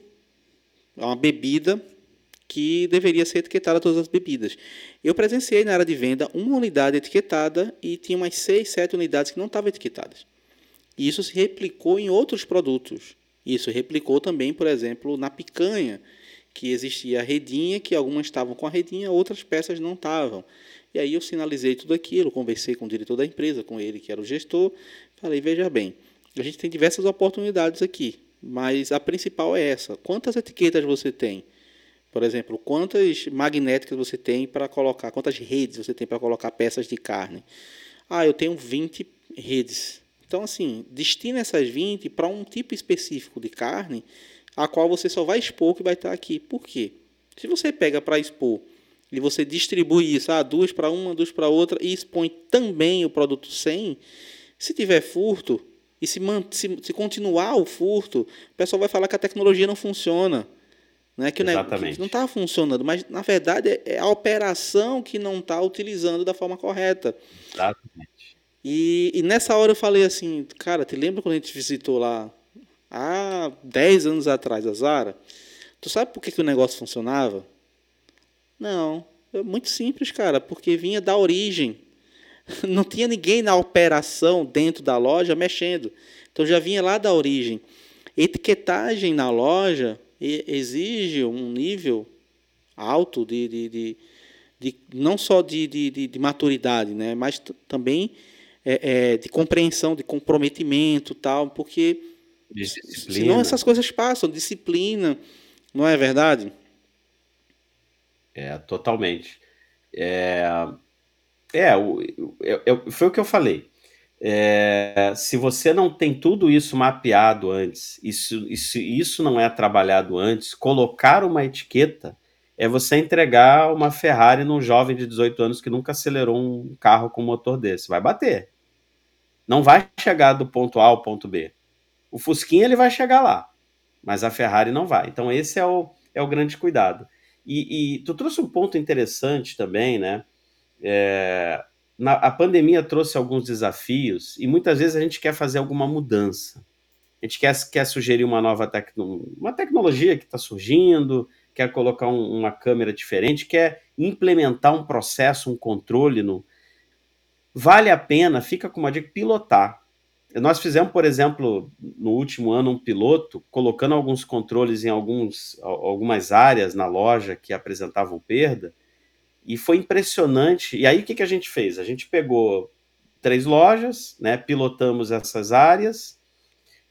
uma bebida, que deveria ser etiquetada todas as bebidas. Eu presenciei na área de venda uma unidade etiquetada e tinha umas seis, sete unidades que não estavam etiquetadas. E isso se replicou em outros produtos. Isso replicou também, por exemplo, na picanha, que existia a redinha, que algumas estavam com a redinha, outras peças não estavam. E aí eu sinalizei tudo aquilo, conversei com o diretor da empresa, com ele que era o gestor, falei, veja bem, a gente tem diversas oportunidades aqui, mas a principal é essa. Quantas etiquetas você tem? Por exemplo, quantas magnéticas você tem para colocar, quantas redes você tem para colocar peças de carne? Ah, eu tenho 20 redes. Então, assim, destina essas 20 para um tipo específico de carne, a qual você só vai expor que vai estar aqui. Por quê? Se você pega para expor e você distribui isso, ah, duas para uma, duas para outra, e expõe também o produto sem, se tiver furto, e se, se, se continuar o furto, o pessoal vai falar que a tecnologia não funciona. Né? Que, Exatamente. que não está funcionando, mas na verdade é, é a operação que não está utilizando da forma correta. Exatamente. E, e, nessa hora eu falei assim, cara, te lembra quando a gente visitou lá há 10 anos atrás a Zara? Tu sabe por que, que o negócio funcionava? Não, é muito simples, cara, porque vinha da origem. Não tinha ninguém na operação dentro da loja mexendo. Então já vinha lá da origem. Etiquetagem na loja exige um nível alto de, de, de, de não só de, de, de, maturidade, né, mas também é, é, de compreensão, de comprometimento, tal, porque disciplina. senão essas coisas passam, disciplina, não é verdade? É, totalmente. É, é, é, foi o que eu falei. É, se você não tem tudo isso mapeado antes, isso, isso, isso não é trabalhado antes, colocar uma etiqueta é você entregar uma Ferrari num jovem de 18 anos que nunca acelerou um carro com motor desse. Vai bater. Não vai chegar do ponto A ao ponto B. O Fusquinha ele vai chegar lá, mas a Ferrari não vai. Então esse é o, é o grande cuidado. E, e tu trouxe um ponto interessante também, né? É, na, a pandemia trouxe alguns desafios e muitas vezes a gente quer fazer alguma mudança. A gente quer, quer sugerir uma nova tecno, uma tecnologia que está surgindo, quer colocar um, uma câmera diferente, quer implementar um processo, um controle. No... Vale a pena, fica com uma dica, pilotar. Nós fizemos, por exemplo, no último ano, um piloto, colocando alguns controles em alguns, algumas áreas na loja que apresentavam perda, e foi impressionante. E aí o que, que a gente fez? A gente pegou três lojas, né? Pilotamos essas áreas,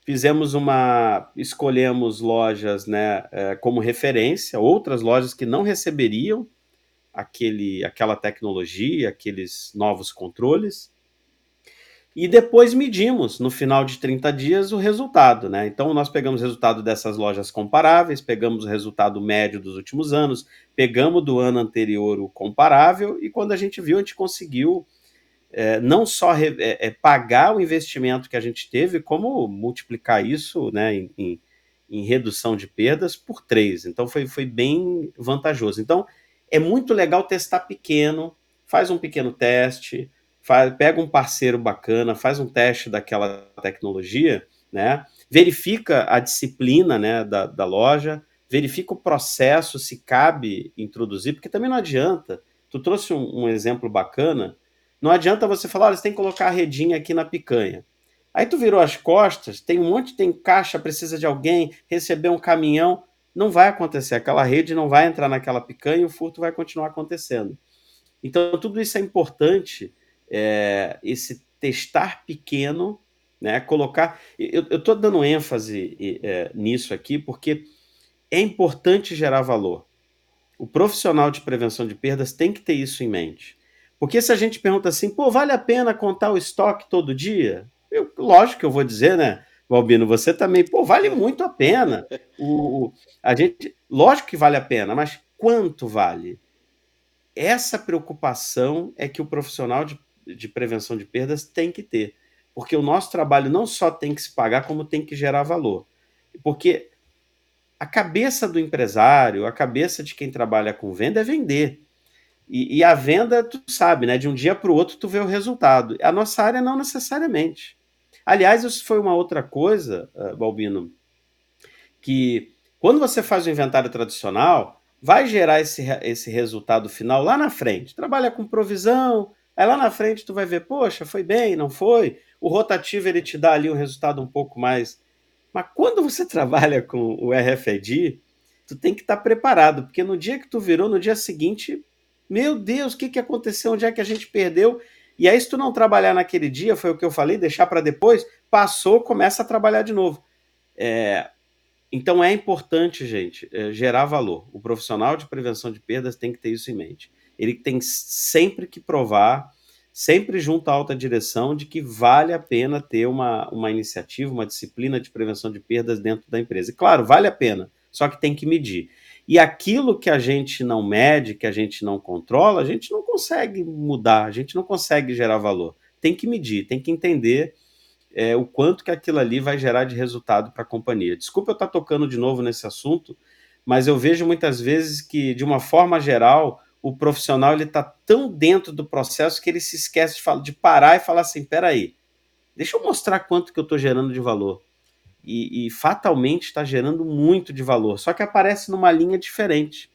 fizemos uma. escolhemos lojas né, é, como referência, outras lojas que não receberiam aquele, aquela tecnologia, aqueles novos controles e depois medimos no final de 30 dias o resultado, né? Então nós pegamos o resultado dessas lojas comparáveis, pegamos o resultado médio dos últimos anos, pegamos do ano anterior o comparável e quando a gente viu a gente conseguiu é, não só é, é, pagar o investimento que a gente teve, como multiplicar isso, né, em, em, em redução de perdas por três. Então foi, foi bem vantajoso. Então é muito legal testar pequeno, faz um pequeno teste faz, pega um parceiro bacana, faz um teste daquela tecnologia, né? verifica a disciplina né, da, da loja, verifica o processo, se cabe introduzir, porque também não adianta. Tu trouxe um, um exemplo bacana. Não adianta você falar, olha, você tem que colocar a redinha aqui na picanha. Aí tu virou as costas, tem um monte, tem caixa, precisa de alguém, receber um caminhão. Não vai acontecer. Aquela rede não vai entrar naquela picanha e o furto vai continuar acontecendo. Então, tudo isso é importante, é, esse testar pequeno, né? Colocar. Eu estou dando ênfase é, nisso aqui porque é importante gerar valor. O profissional de prevenção de perdas tem que ter isso em mente. Porque se a gente pergunta assim, pô, vale a pena contar o estoque todo dia? Eu, lógico que eu vou dizer, né, Valbino, você também, pô, vale muito a pena. O, a gente, lógico que vale a pena, mas quanto vale? Essa preocupação é que o profissional de, de prevenção de perdas tem que ter. Porque o nosso trabalho não só tem que se pagar, como tem que gerar valor. Porque a cabeça do empresário, a cabeça de quem trabalha com venda é vender. E, e a venda, tu sabe, né? De um dia para o outro tu vê o resultado. A nossa área não necessariamente. Aliás, isso foi uma outra coisa, uh, Balbino, que quando você faz o inventário tradicional, vai gerar esse, esse resultado final lá na frente. Trabalha com provisão, aí lá na frente tu vai ver, poxa, foi bem, não foi? O rotativo ele te dá ali um resultado um pouco mais mas quando você trabalha com o RFID, tu tem que estar preparado, porque no dia que tu virou, no dia seguinte, meu Deus, o que, que aconteceu? Onde é que a gente perdeu? E aí, se tu não trabalhar naquele dia, foi o que eu falei, deixar para depois, passou, começa a trabalhar de novo. É, então é importante, gente, é, gerar valor. O profissional de prevenção de perdas tem que ter isso em mente. Ele tem sempre que provar sempre junto à alta direção de que vale a pena ter uma, uma iniciativa, uma disciplina de prevenção de perdas dentro da empresa. E claro, vale a pena, só que tem que medir. E aquilo que a gente não mede, que a gente não controla, a gente não consegue mudar, a gente não consegue gerar valor. Tem que medir, tem que entender é, o quanto que aquilo ali vai gerar de resultado para a companhia. Desculpa eu estar tocando de novo nesse assunto, mas eu vejo muitas vezes que, de uma forma geral, o profissional ele está tão dentro do processo que ele se esquece de, falar, de parar e falar assim, peraí, deixa eu mostrar quanto que eu estou gerando de valor. E, e fatalmente está gerando muito de valor, só que aparece numa linha diferente.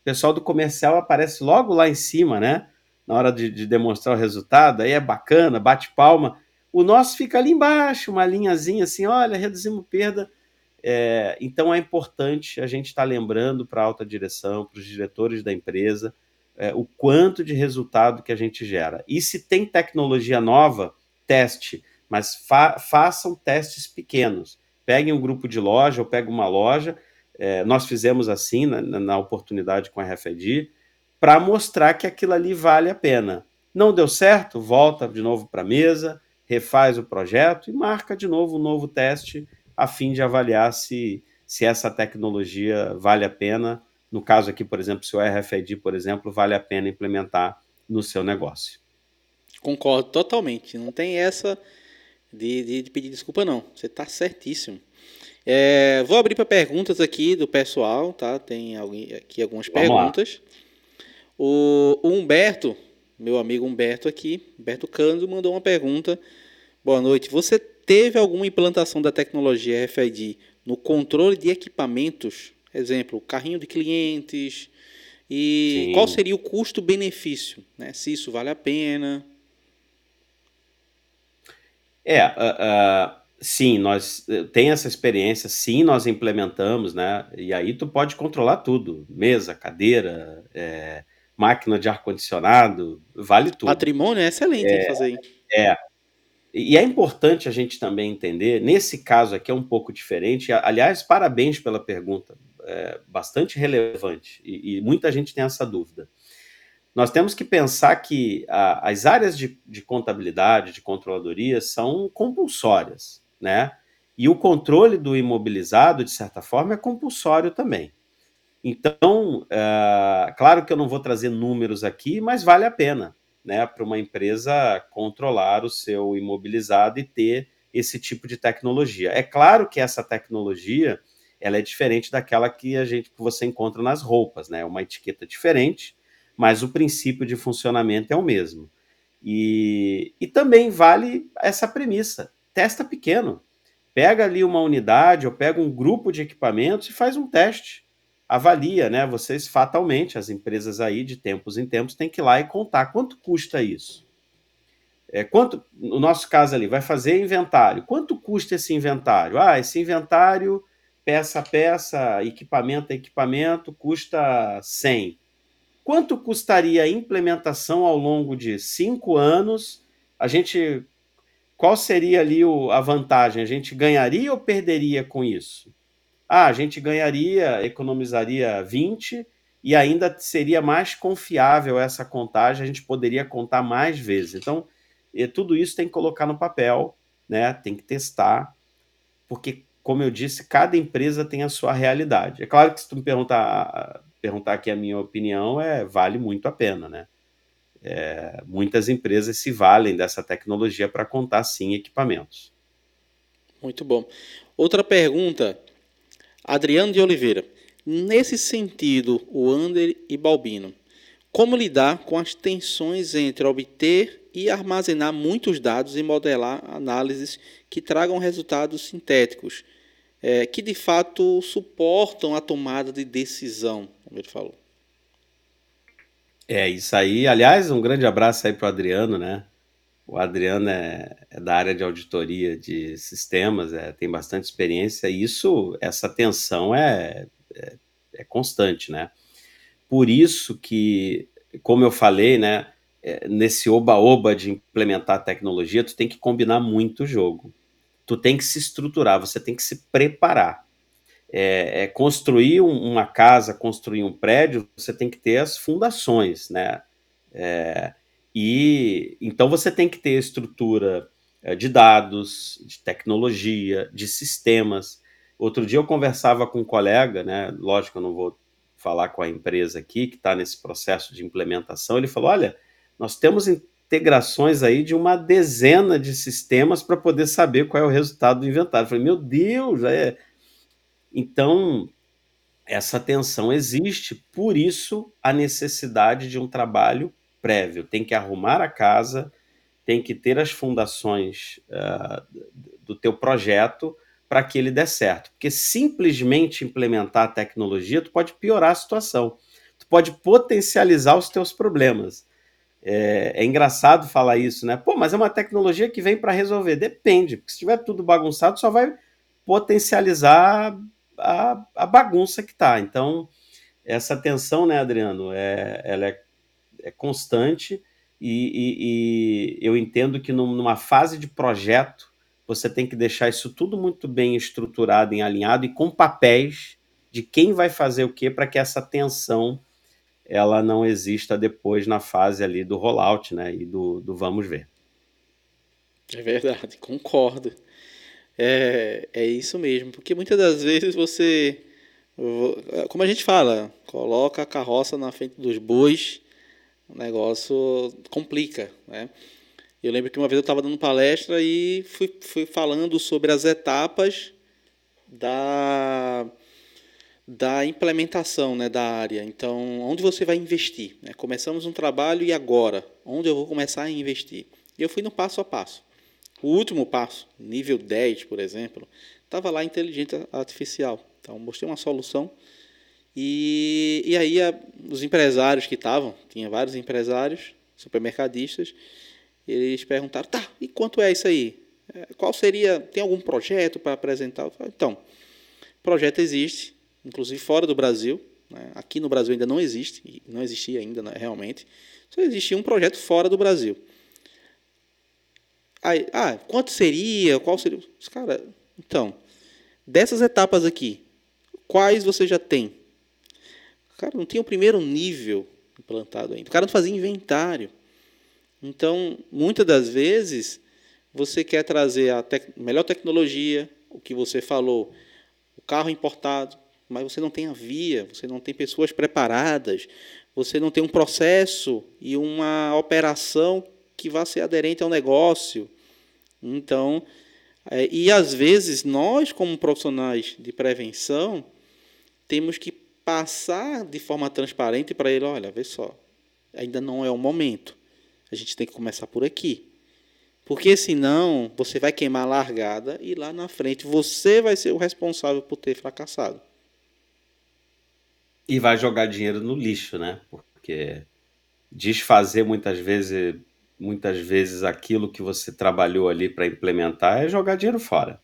O pessoal do comercial aparece logo lá em cima, né? Na hora de, de demonstrar o resultado, aí é bacana, bate palma. O nosso fica ali embaixo, uma linhazinha assim, olha, reduzimos perda. É, então é importante a gente estar tá lembrando para a alta direção, para os diretores da empresa, é, o quanto de resultado que a gente gera. E se tem tecnologia nova, teste, mas fa façam testes pequenos. Peguem um grupo de loja ou peguem uma loja. É, nós fizemos assim na, na oportunidade com a RFID para mostrar que aquilo ali vale a pena. Não deu certo? Volta de novo para a mesa, refaz o projeto e marca de novo um novo teste a fim de avaliar se, se essa tecnologia vale a pena no caso aqui, por exemplo, se o RFID, por exemplo, vale a pena implementar no seu negócio. Concordo totalmente. Não tem essa de, de, de pedir desculpa, não. Você está certíssimo. É, vou abrir para perguntas aqui do pessoal, tá? Tem aqui algumas Vamos perguntas. O, o, Humberto, meu amigo Humberto aqui, Humberto Cândido, mandou uma pergunta. Boa noite. Você teve alguma implantação da tecnologia RFID no controle de equipamentos Exemplo, carrinho de clientes. E Sim. qual seria o custo-benefício? Né? Se isso vale a pena. É, uh, uh, sim, nós eh, tem essa experiência, sim, nós implementamos, né? E aí tu pode controlar tudo: mesa, cadeira, é, máquina de ar-condicionado, vale tudo. Patrimônio é excelente é, fazer. É, e é importante a gente também entender, nesse caso aqui é um pouco diferente. Aliás, parabéns pela pergunta é, bastante relevante e, e, muita gente tem essa dúvida. Nós temos que pensar que a, as áreas de, de contabilidade, de controladoria, são compulsórias, né? E o controle do imobilizado, de certa forma, é compulsório também. Então, é, claro que eu não vou trazer números aqui, mas vale a pena né, para uma empresa controlar o seu imobilizado e ter esse tipo de tecnologia. É claro que essa tecnologia ela é diferente daquela que a gente que você encontra nas roupas, né? É uma etiqueta diferente, mas o princípio de funcionamento é o mesmo. E, e também vale essa premissa: testa pequeno. Pega ali uma unidade ou pega um grupo de equipamentos e faz um teste. Avalia, né? Vocês fatalmente, as empresas aí de tempos em tempos, têm que ir lá e contar quanto custa isso. É, quanto, no nosso caso ali, vai fazer inventário. Quanto custa esse inventário? Ah, esse inventário, peça a peça, equipamento a equipamento, custa 100. Quanto custaria a implementação ao longo de cinco anos? A gente, qual seria ali o, a vantagem? A gente ganharia ou perderia com isso? Ah, a gente ganharia, economizaria 20 e ainda seria mais confiável essa contagem, a gente poderia contar mais vezes. Então, tudo isso tem que colocar no papel, né? Tem que testar, porque, como eu disse, cada empresa tem a sua realidade. É claro que se tu me perguntar perguntar aqui a minha opinião, é vale muito a pena, né? É, muitas empresas se valem dessa tecnologia para contar sim equipamentos. Muito bom. Outra pergunta, Adriano de Oliveira. Nesse sentido, o Ander e Balbino, como lidar com as tensões entre obter e armazenar muitos dados e modelar análises que tragam resultados sintéticos, é, que de fato suportam a tomada de decisão? como ele falou. É, isso aí. Aliás, um grande abraço aí para o Adriano, né? O Adriano é, é, da área de auditoria de sistemas, é, tem bastante experiência, e isso, essa tensão é, é, é constante, né? Por isso que, como eu falei, né, é, nesse oba-oba de implementar tecnologia, tu tem que combinar muito o jogo. Tu tem que se estruturar, você tem que se preparar é, é construir uma casa, construir um prédio, você tem que ter as fundações, né? É, e então você tem que ter estrutura é, de dados, de tecnologia, de sistemas. Outro dia eu conversava com um colega, né? Lógico, eu não vou falar com a empresa aqui que está nesse processo de implementação. Ele falou: olha, nós temos integrações aí de uma dezena de sistemas para poder saber qual é o resultado do inventário. Eu falei, meu Deus, é, então, essa tensão existe, por isso a necessidade de um trabalho prévio. Tem que arrumar a casa, tem que ter as fundações uh, do teu projeto para que ele dê certo. Porque simplesmente implementar a tecnologia, tu pode piorar a situação. Tu pode potencializar os teus problemas. É, é engraçado falar isso, né? Pô, mas é uma tecnologia que vem para resolver. Depende, porque se tiver tudo bagunçado, só vai potencializar a, a bagunça que está. Então, essa tensão, né, Adriano, é, ela é, é constante e, e, e, eu entendo que numa fase de projeto você tem que deixar isso tudo muito bem estruturado, em alinhado e com papéis de quem vai fazer o que para que essa tensão ela não exista depois na fase ali do rollout, né, e do, do vamos ver. É verdade, concordo. É, é isso mesmo, porque muitas das vezes você, como a gente fala, coloca a carroça na frente dos bois, o negócio complica, né? Eu lembro que uma vez eu estava dando palestra e fui, fui falando sobre as etapas da, da implementação né, da área. Então, onde você vai investir? Né? Começamos um trabalho e agora? Onde eu vou começar a investir? E eu fui no passo a passo. O último passo, nível 10, por exemplo, estava lá inteligência artificial. Então, mostrei uma solução e, e aí a, os empresários que estavam, tinha vários empresários, supermercadistas, eles perguntaram, tá, e quanto é isso aí? É, qual seria, tem algum projeto para apresentar? Falei, então, projeto existe, inclusive fora do Brasil, né? aqui no Brasil ainda não existe, não existia ainda né, realmente, só existia um projeto fora do Brasil. Aí, ah, quanto seria? Qual seria? Cara, então, dessas etapas aqui, quais você já tem? Cara, não tinha o primeiro nível implantado ainda. O cara não fazia inventário. Então, muitas das vezes, você quer trazer a tec melhor tecnologia, o que você falou, o carro importado, mas você não tem a via, você não tem pessoas preparadas, você não tem um processo e uma operação que vá ser aderente ao negócio. Então, é, e às vezes nós, como profissionais de prevenção, temos que passar de forma transparente para ele, olha, vê só, ainda não é o momento. A gente tem que começar por aqui. Porque senão você vai queimar a largada e lá na frente você vai ser o responsável por ter fracassado. E vai jogar dinheiro no lixo, né? Porque desfazer muitas vezes, muitas vezes aquilo que você trabalhou ali para implementar é jogar dinheiro fora.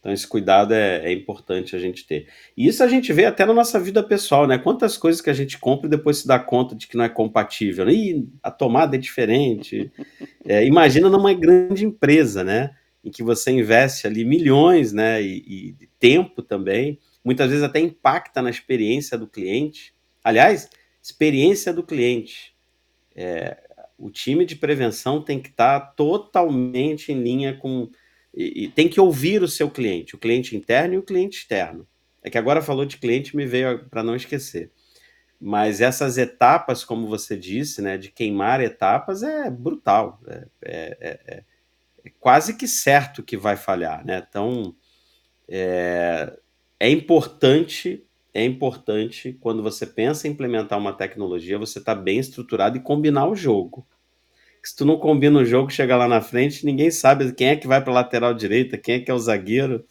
Então esse cuidado é, é, importante a gente ter. E isso a gente vê até na nossa vida pessoal, né? Quantas coisas que a gente compra e depois se dá conta de que não é compatível. Né? Ih, a tomada é diferente. É, imagina numa grande empresa, né? Em que você investe ali milhões, né? E, e tempo também. Muitas vezes até impacta na experiência do cliente. Aliás, experiência do cliente. É, o time de prevenção tem que estar totalmente em linha com e, e, tem que ouvir o seu cliente, o cliente interno e o cliente externo. É que agora falou de cliente, me veio para não esquecer. Mas essas etapas, como você disse, né, de queimar etapas, é brutal. É, é, é, é quase que certo que vai falhar. Né? Então, é, é importante é importante quando você pensa em implementar uma tecnologia, você estar tá bem estruturado e combinar o jogo se tu não combina o jogo, chega lá na frente, ninguém sabe quem é que vai para lateral direita, quem é que é o zagueiro,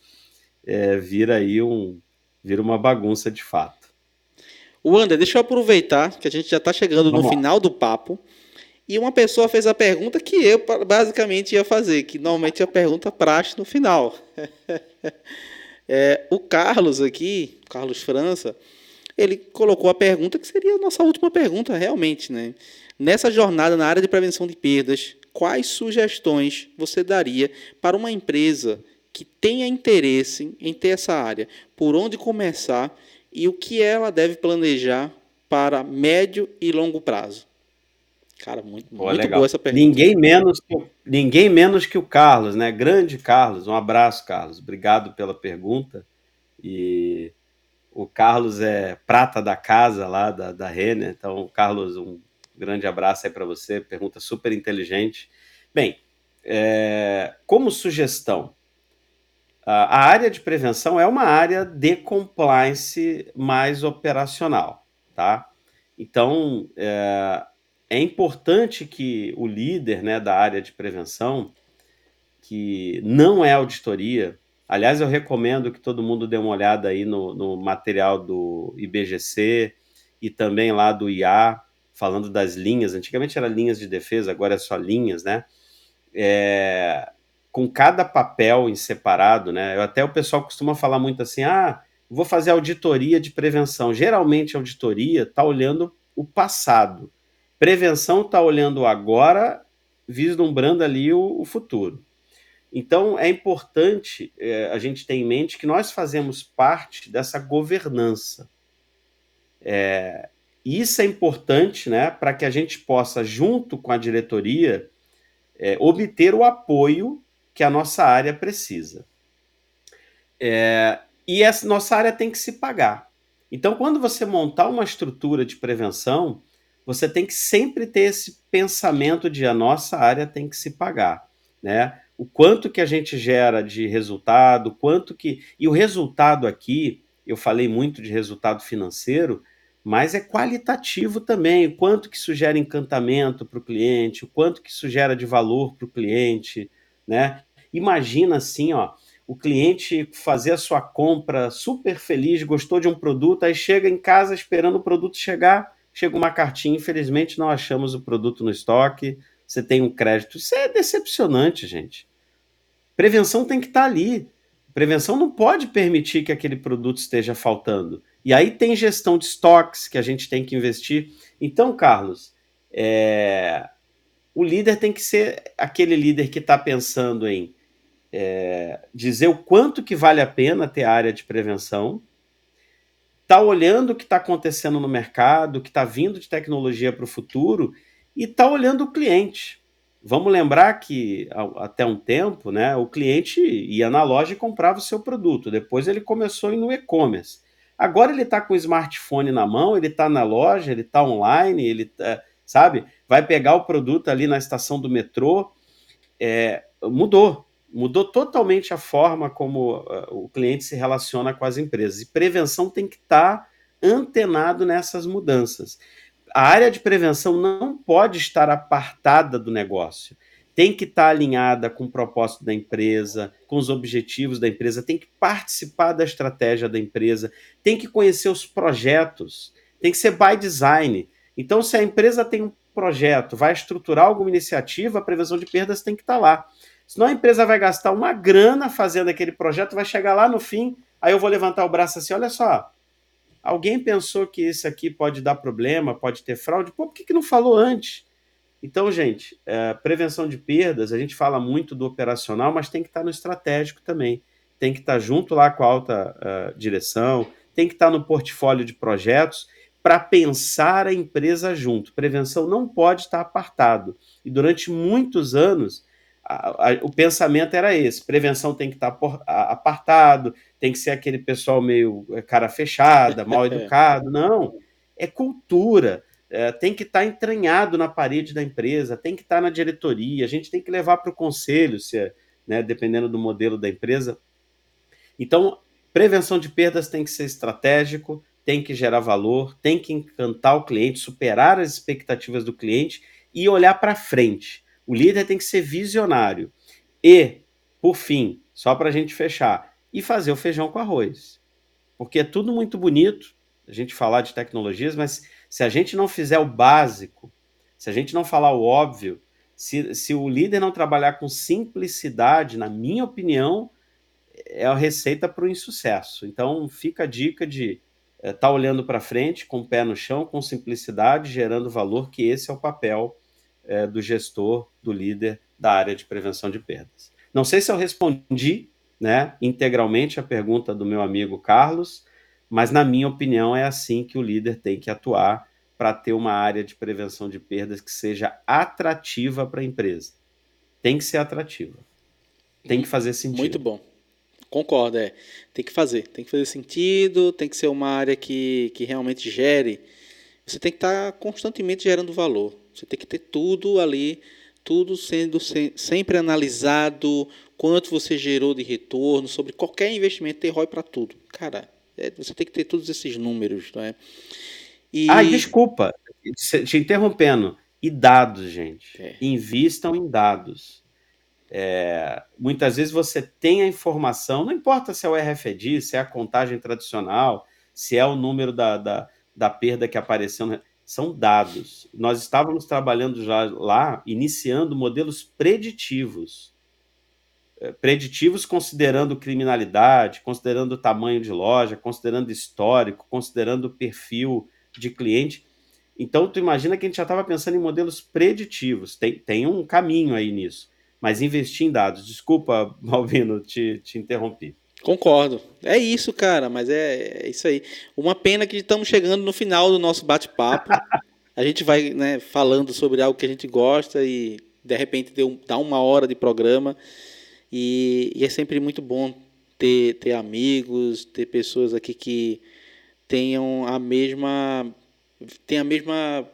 é, vira aí um, vira uma bagunça de fato. O André, deixa eu aproveitar que a gente já está chegando Vamos no lá. final do papo. E uma pessoa fez a pergunta que eu basicamente ia fazer, que normalmente é a pergunta praxe no final. é, o Carlos aqui, Carlos França, ele colocou a pergunta que seria a nossa última pergunta, realmente, né? Nessa jornada na área de prevenção de perdas, quais sugestões você daria para uma empresa que tenha interesse em ter essa área? Por onde começar e o que ela deve planejar para médio e longo prazo? Cara, muito, Pô, muito legal. boa essa pergunta. Ninguém menos, que, ninguém menos que o Carlos, né? Grande Carlos. Um abraço, Carlos. Obrigado pela pergunta. E o Carlos é prata da casa lá da, da Renner. Então, Carlos, um grande abraço aí para você, pergunta super inteligente. Bem, é, como sugestão, a área de prevenção é uma área de compliance mais operacional, tá? Então, é, é importante que o líder né, da área de prevenção, que não é auditoria, aliás, eu recomendo que todo mundo dê uma olhada aí no, no material do IBGC e também lá do IA, falando das linhas, antigamente era linhas de defesa, agora é só linhas, né? É, com cada papel em separado, né? Eu, até o pessoal costuma falar muito assim: ah, vou fazer auditoria de prevenção. Geralmente, auditoria está olhando o passado, prevenção está olhando agora, vislumbrando ali o, o futuro. Então, é importante é, a gente ter em mente que nós fazemos parte dessa governança. É, e isso é importante né, para que a gente possa, junto com a diretoria, é, obter o apoio que a nossa área precisa. É, e essa nossa área tem que se pagar. Então, quando você montar uma estrutura de prevenção, você tem que sempre ter esse pensamento de a nossa área tem que se pagar, né? O quanto que a gente gera de resultado, quanto que e o resultado aqui, eu falei muito de resultado financeiro, mas é qualitativo também, o quanto que isso gera encantamento para o cliente, o quanto que isso gera de valor para o cliente, né? Imagina assim, ó, o cliente fazer a sua compra super feliz, gostou de um produto, aí chega em casa esperando o produto chegar, chega uma cartinha, infelizmente não achamos o produto no estoque, você tem um crédito. Isso é decepcionante, gente. Prevenção tem que estar tá ali. Prevenção não pode permitir que aquele produto esteja faltando. E aí tem gestão de estoques que a gente tem que investir. Então, Carlos, é, o líder tem que ser aquele líder que está pensando em é, dizer o quanto que vale a pena ter área de prevenção, está olhando o que está acontecendo no mercado, o que está vindo de tecnologia para o futuro e está olhando o cliente. Vamos lembrar que até um tempo, né, o cliente ia na loja e comprava o seu produto. Depois ele começou a ir no e-commerce. Agora ele está com o smartphone na mão, ele está na loja, ele está online, ele tá, sabe? Vai pegar o produto ali na estação do metrô. É, mudou, mudou totalmente a forma como uh, o cliente se relaciona com as empresas. E prevenção tem que estar tá antenado nessas mudanças. a área de prevenção não pode estar apartada do negócio. Tem que estar alinhada com o propósito da empresa, com os objetivos da empresa, tem que participar da estratégia da empresa, tem que conhecer os projetos, tem que ser by design. Então, se a empresa tem um projeto, vai estruturar alguma iniciativa, a prevenção de perdas tem que estar lá. Senão a empresa vai gastar uma grana fazendo aquele projeto, vai chegar lá no fim, aí eu vou levantar o braço assim, olha só, Alguém pensou que esse aqui pode dar problema, pode ter fraude? Pô, por que, que não falou antes? Então, gente, é, prevenção de perdas, a gente fala muito do operacional, mas tem que estar no estratégico também. Tem que estar junto lá com a alta uh, direção, tem que estar no portfólio de projetos para pensar a empresa junto. Prevenção não pode estar apartado. E durante muitos anos, a, a, o pensamento era esse: prevenção tem que estar por, a, apartado, tem que ser aquele pessoal meio é, cara fechada, mal educado. Não, é cultura. É, tem que estar entranhado na parede da empresa, tem que estar na diretoria, a gente tem que levar para o conselho, se é, né, dependendo do modelo da empresa. Então, prevenção de perdas tem que ser estratégico, tem que gerar valor, tem que encantar o cliente, superar as expectativas do cliente e olhar para frente. O líder tem que ser visionário. E, por fim, só para a gente fechar, e fazer o feijão com arroz. Porque é tudo muito bonito a gente falar de tecnologias, mas se a gente não fizer o básico, se a gente não falar o óbvio, se, se o líder não trabalhar com simplicidade, na minha opinião, é a receita para o insucesso. Então, fica a dica de estar é, tá olhando para frente, com o pé no chão, com simplicidade, gerando valor, que esse é o papel é, do gestor, do líder da área de prevenção de perdas. Não sei se eu respondi né, integralmente a pergunta do meu amigo Carlos, mas na minha opinião é assim que o líder tem que atuar para ter uma área de prevenção de perdas que seja atrativa para a empresa. Tem que ser atrativa. Tem que fazer sentido. Muito bom. Concordo, é. Tem que fazer. Tem que fazer sentido, tem que ser uma área que, que realmente gere. Você tem que estar tá constantemente gerando valor. Você tem que ter tudo ali, tudo sendo se, sempre analisado, quanto você gerou de retorno sobre qualquer investimento, ter ROI para tudo. Cara, você tem que ter todos esses números, não é? E... Ah, desculpa, te interrompendo. E dados, gente. É. Invistam em dados. É, muitas vezes você tem a informação, não importa se é o RFID, se é a contagem tradicional, se é o número da, da, da perda que apareceu. No são dados. Nós estávamos trabalhando já lá, iniciando modelos preditivos. É, preditivos considerando criminalidade, considerando o tamanho de loja, considerando histórico, considerando perfil de cliente. Então, tu imagina que a gente já estava pensando em modelos preditivos. Tem, tem um caminho aí nisso. Mas investir em dados. Desculpa, Malvino, te, te interrompi. Concordo. É isso, cara, mas é, é, isso aí. Uma pena que estamos chegando no final do nosso bate-papo. A gente vai né, falando sobre algo que a gente gosta e de repente deu, dá uma hora de programa. E, e, é sempre muito bom ter, ter amigos, ter pessoas aqui que tenham a mesma, tenham a mesma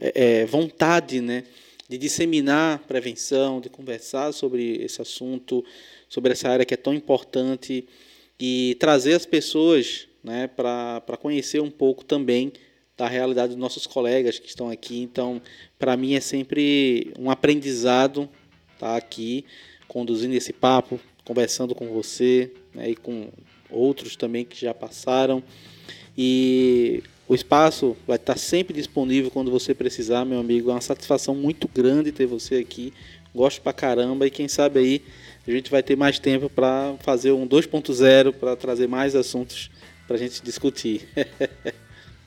é, é, vontade né, de disseminar prevenção, de conversar sobre esse assunto sobre essa área que é tão importante e trazer as pessoas né, para conhecer um pouco também da realidade dos nossos colegas que estão aqui. Então, para mim é sempre um aprendizado estar tá aqui conduzindo esse papo, conversando com você né, e com outros também que já passaram. E o espaço vai estar sempre disponível quando você precisar, meu amigo. É uma satisfação muito grande ter você aqui. Gosto pra caramba e quem sabe aí a gente vai ter mais tempo para fazer um 2.0 para trazer mais assuntos para a gente discutir.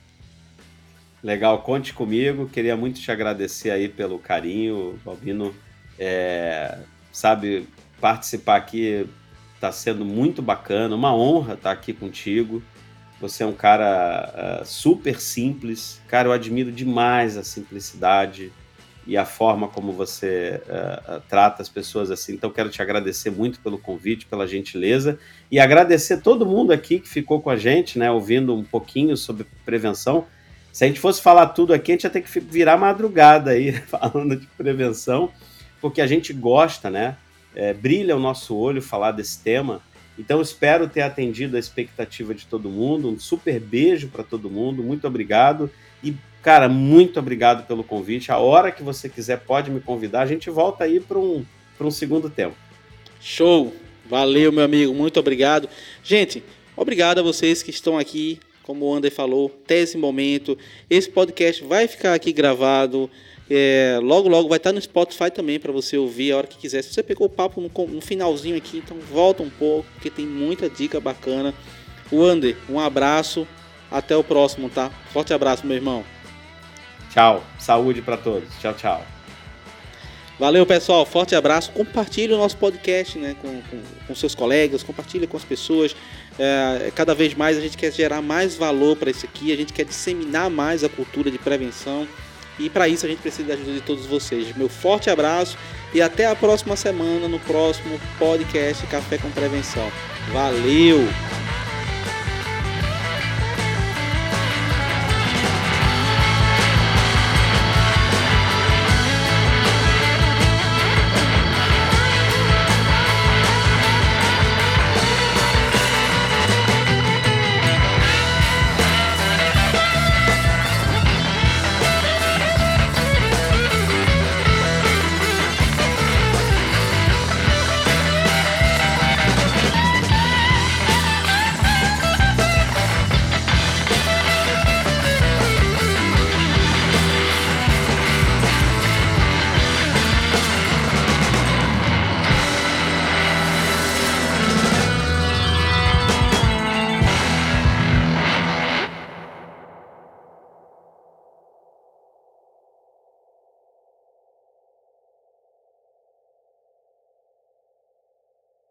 Legal, conte comigo. Queria muito te agradecer aí pelo carinho, Balbino. É, sabe, participar aqui está sendo muito bacana, uma honra estar aqui contigo. Você é um cara uh, super simples, cara, eu admiro demais a simplicidade, e a forma como você uh, trata as pessoas assim. Então, quero te agradecer muito pelo convite, pela gentileza e agradecer todo mundo aqui que ficou com a gente, né, ouvindo um pouquinho sobre prevenção. Se a gente fosse falar tudo aqui, a gente ia ter que virar madrugada aí falando de prevenção, porque a gente gosta, né? É, brilha o nosso olho falar desse tema. Então, espero ter atendido a expectativa de todo mundo. Um super beijo para todo mundo. Muito obrigado. E Cara, muito obrigado pelo convite. A hora que você quiser pode me convidar. A gente volta aí para um, um segundo tempo. Show! Valeu, meu amigo. Muito obrigado. Gente, obrigado a vocês que estão aqui, como o Ander falou, até esse momento. Esse podcast vai ficar aqui gravado. É, logo, logo vai estar no Spotify também para você ouvir a hora que quiser. Se você pegou o papo no, no finalzinho aqui, então volta um pouco, porque tem muita dica bacana. O Ander, um abraço. Até o próximo, tá? Forte abraço, meu irmão. Tchau. Saúde para todos. Tchau, tchau. Valeu, pessoal. Forte abraço. Compartilhe o nosso podcast né, com, com, com seus colegas, compartilhe com as pessoas. É, cada vez mais a gente quer gerar mais valor para isso aqui, a gente quer disseminar mais a cultura de prevenção. E para isso a gente precisa da ajuda de todos vocês. Meu forte abraço e até a próxima semana no próximo podcast Café com Prevenção. Valeu!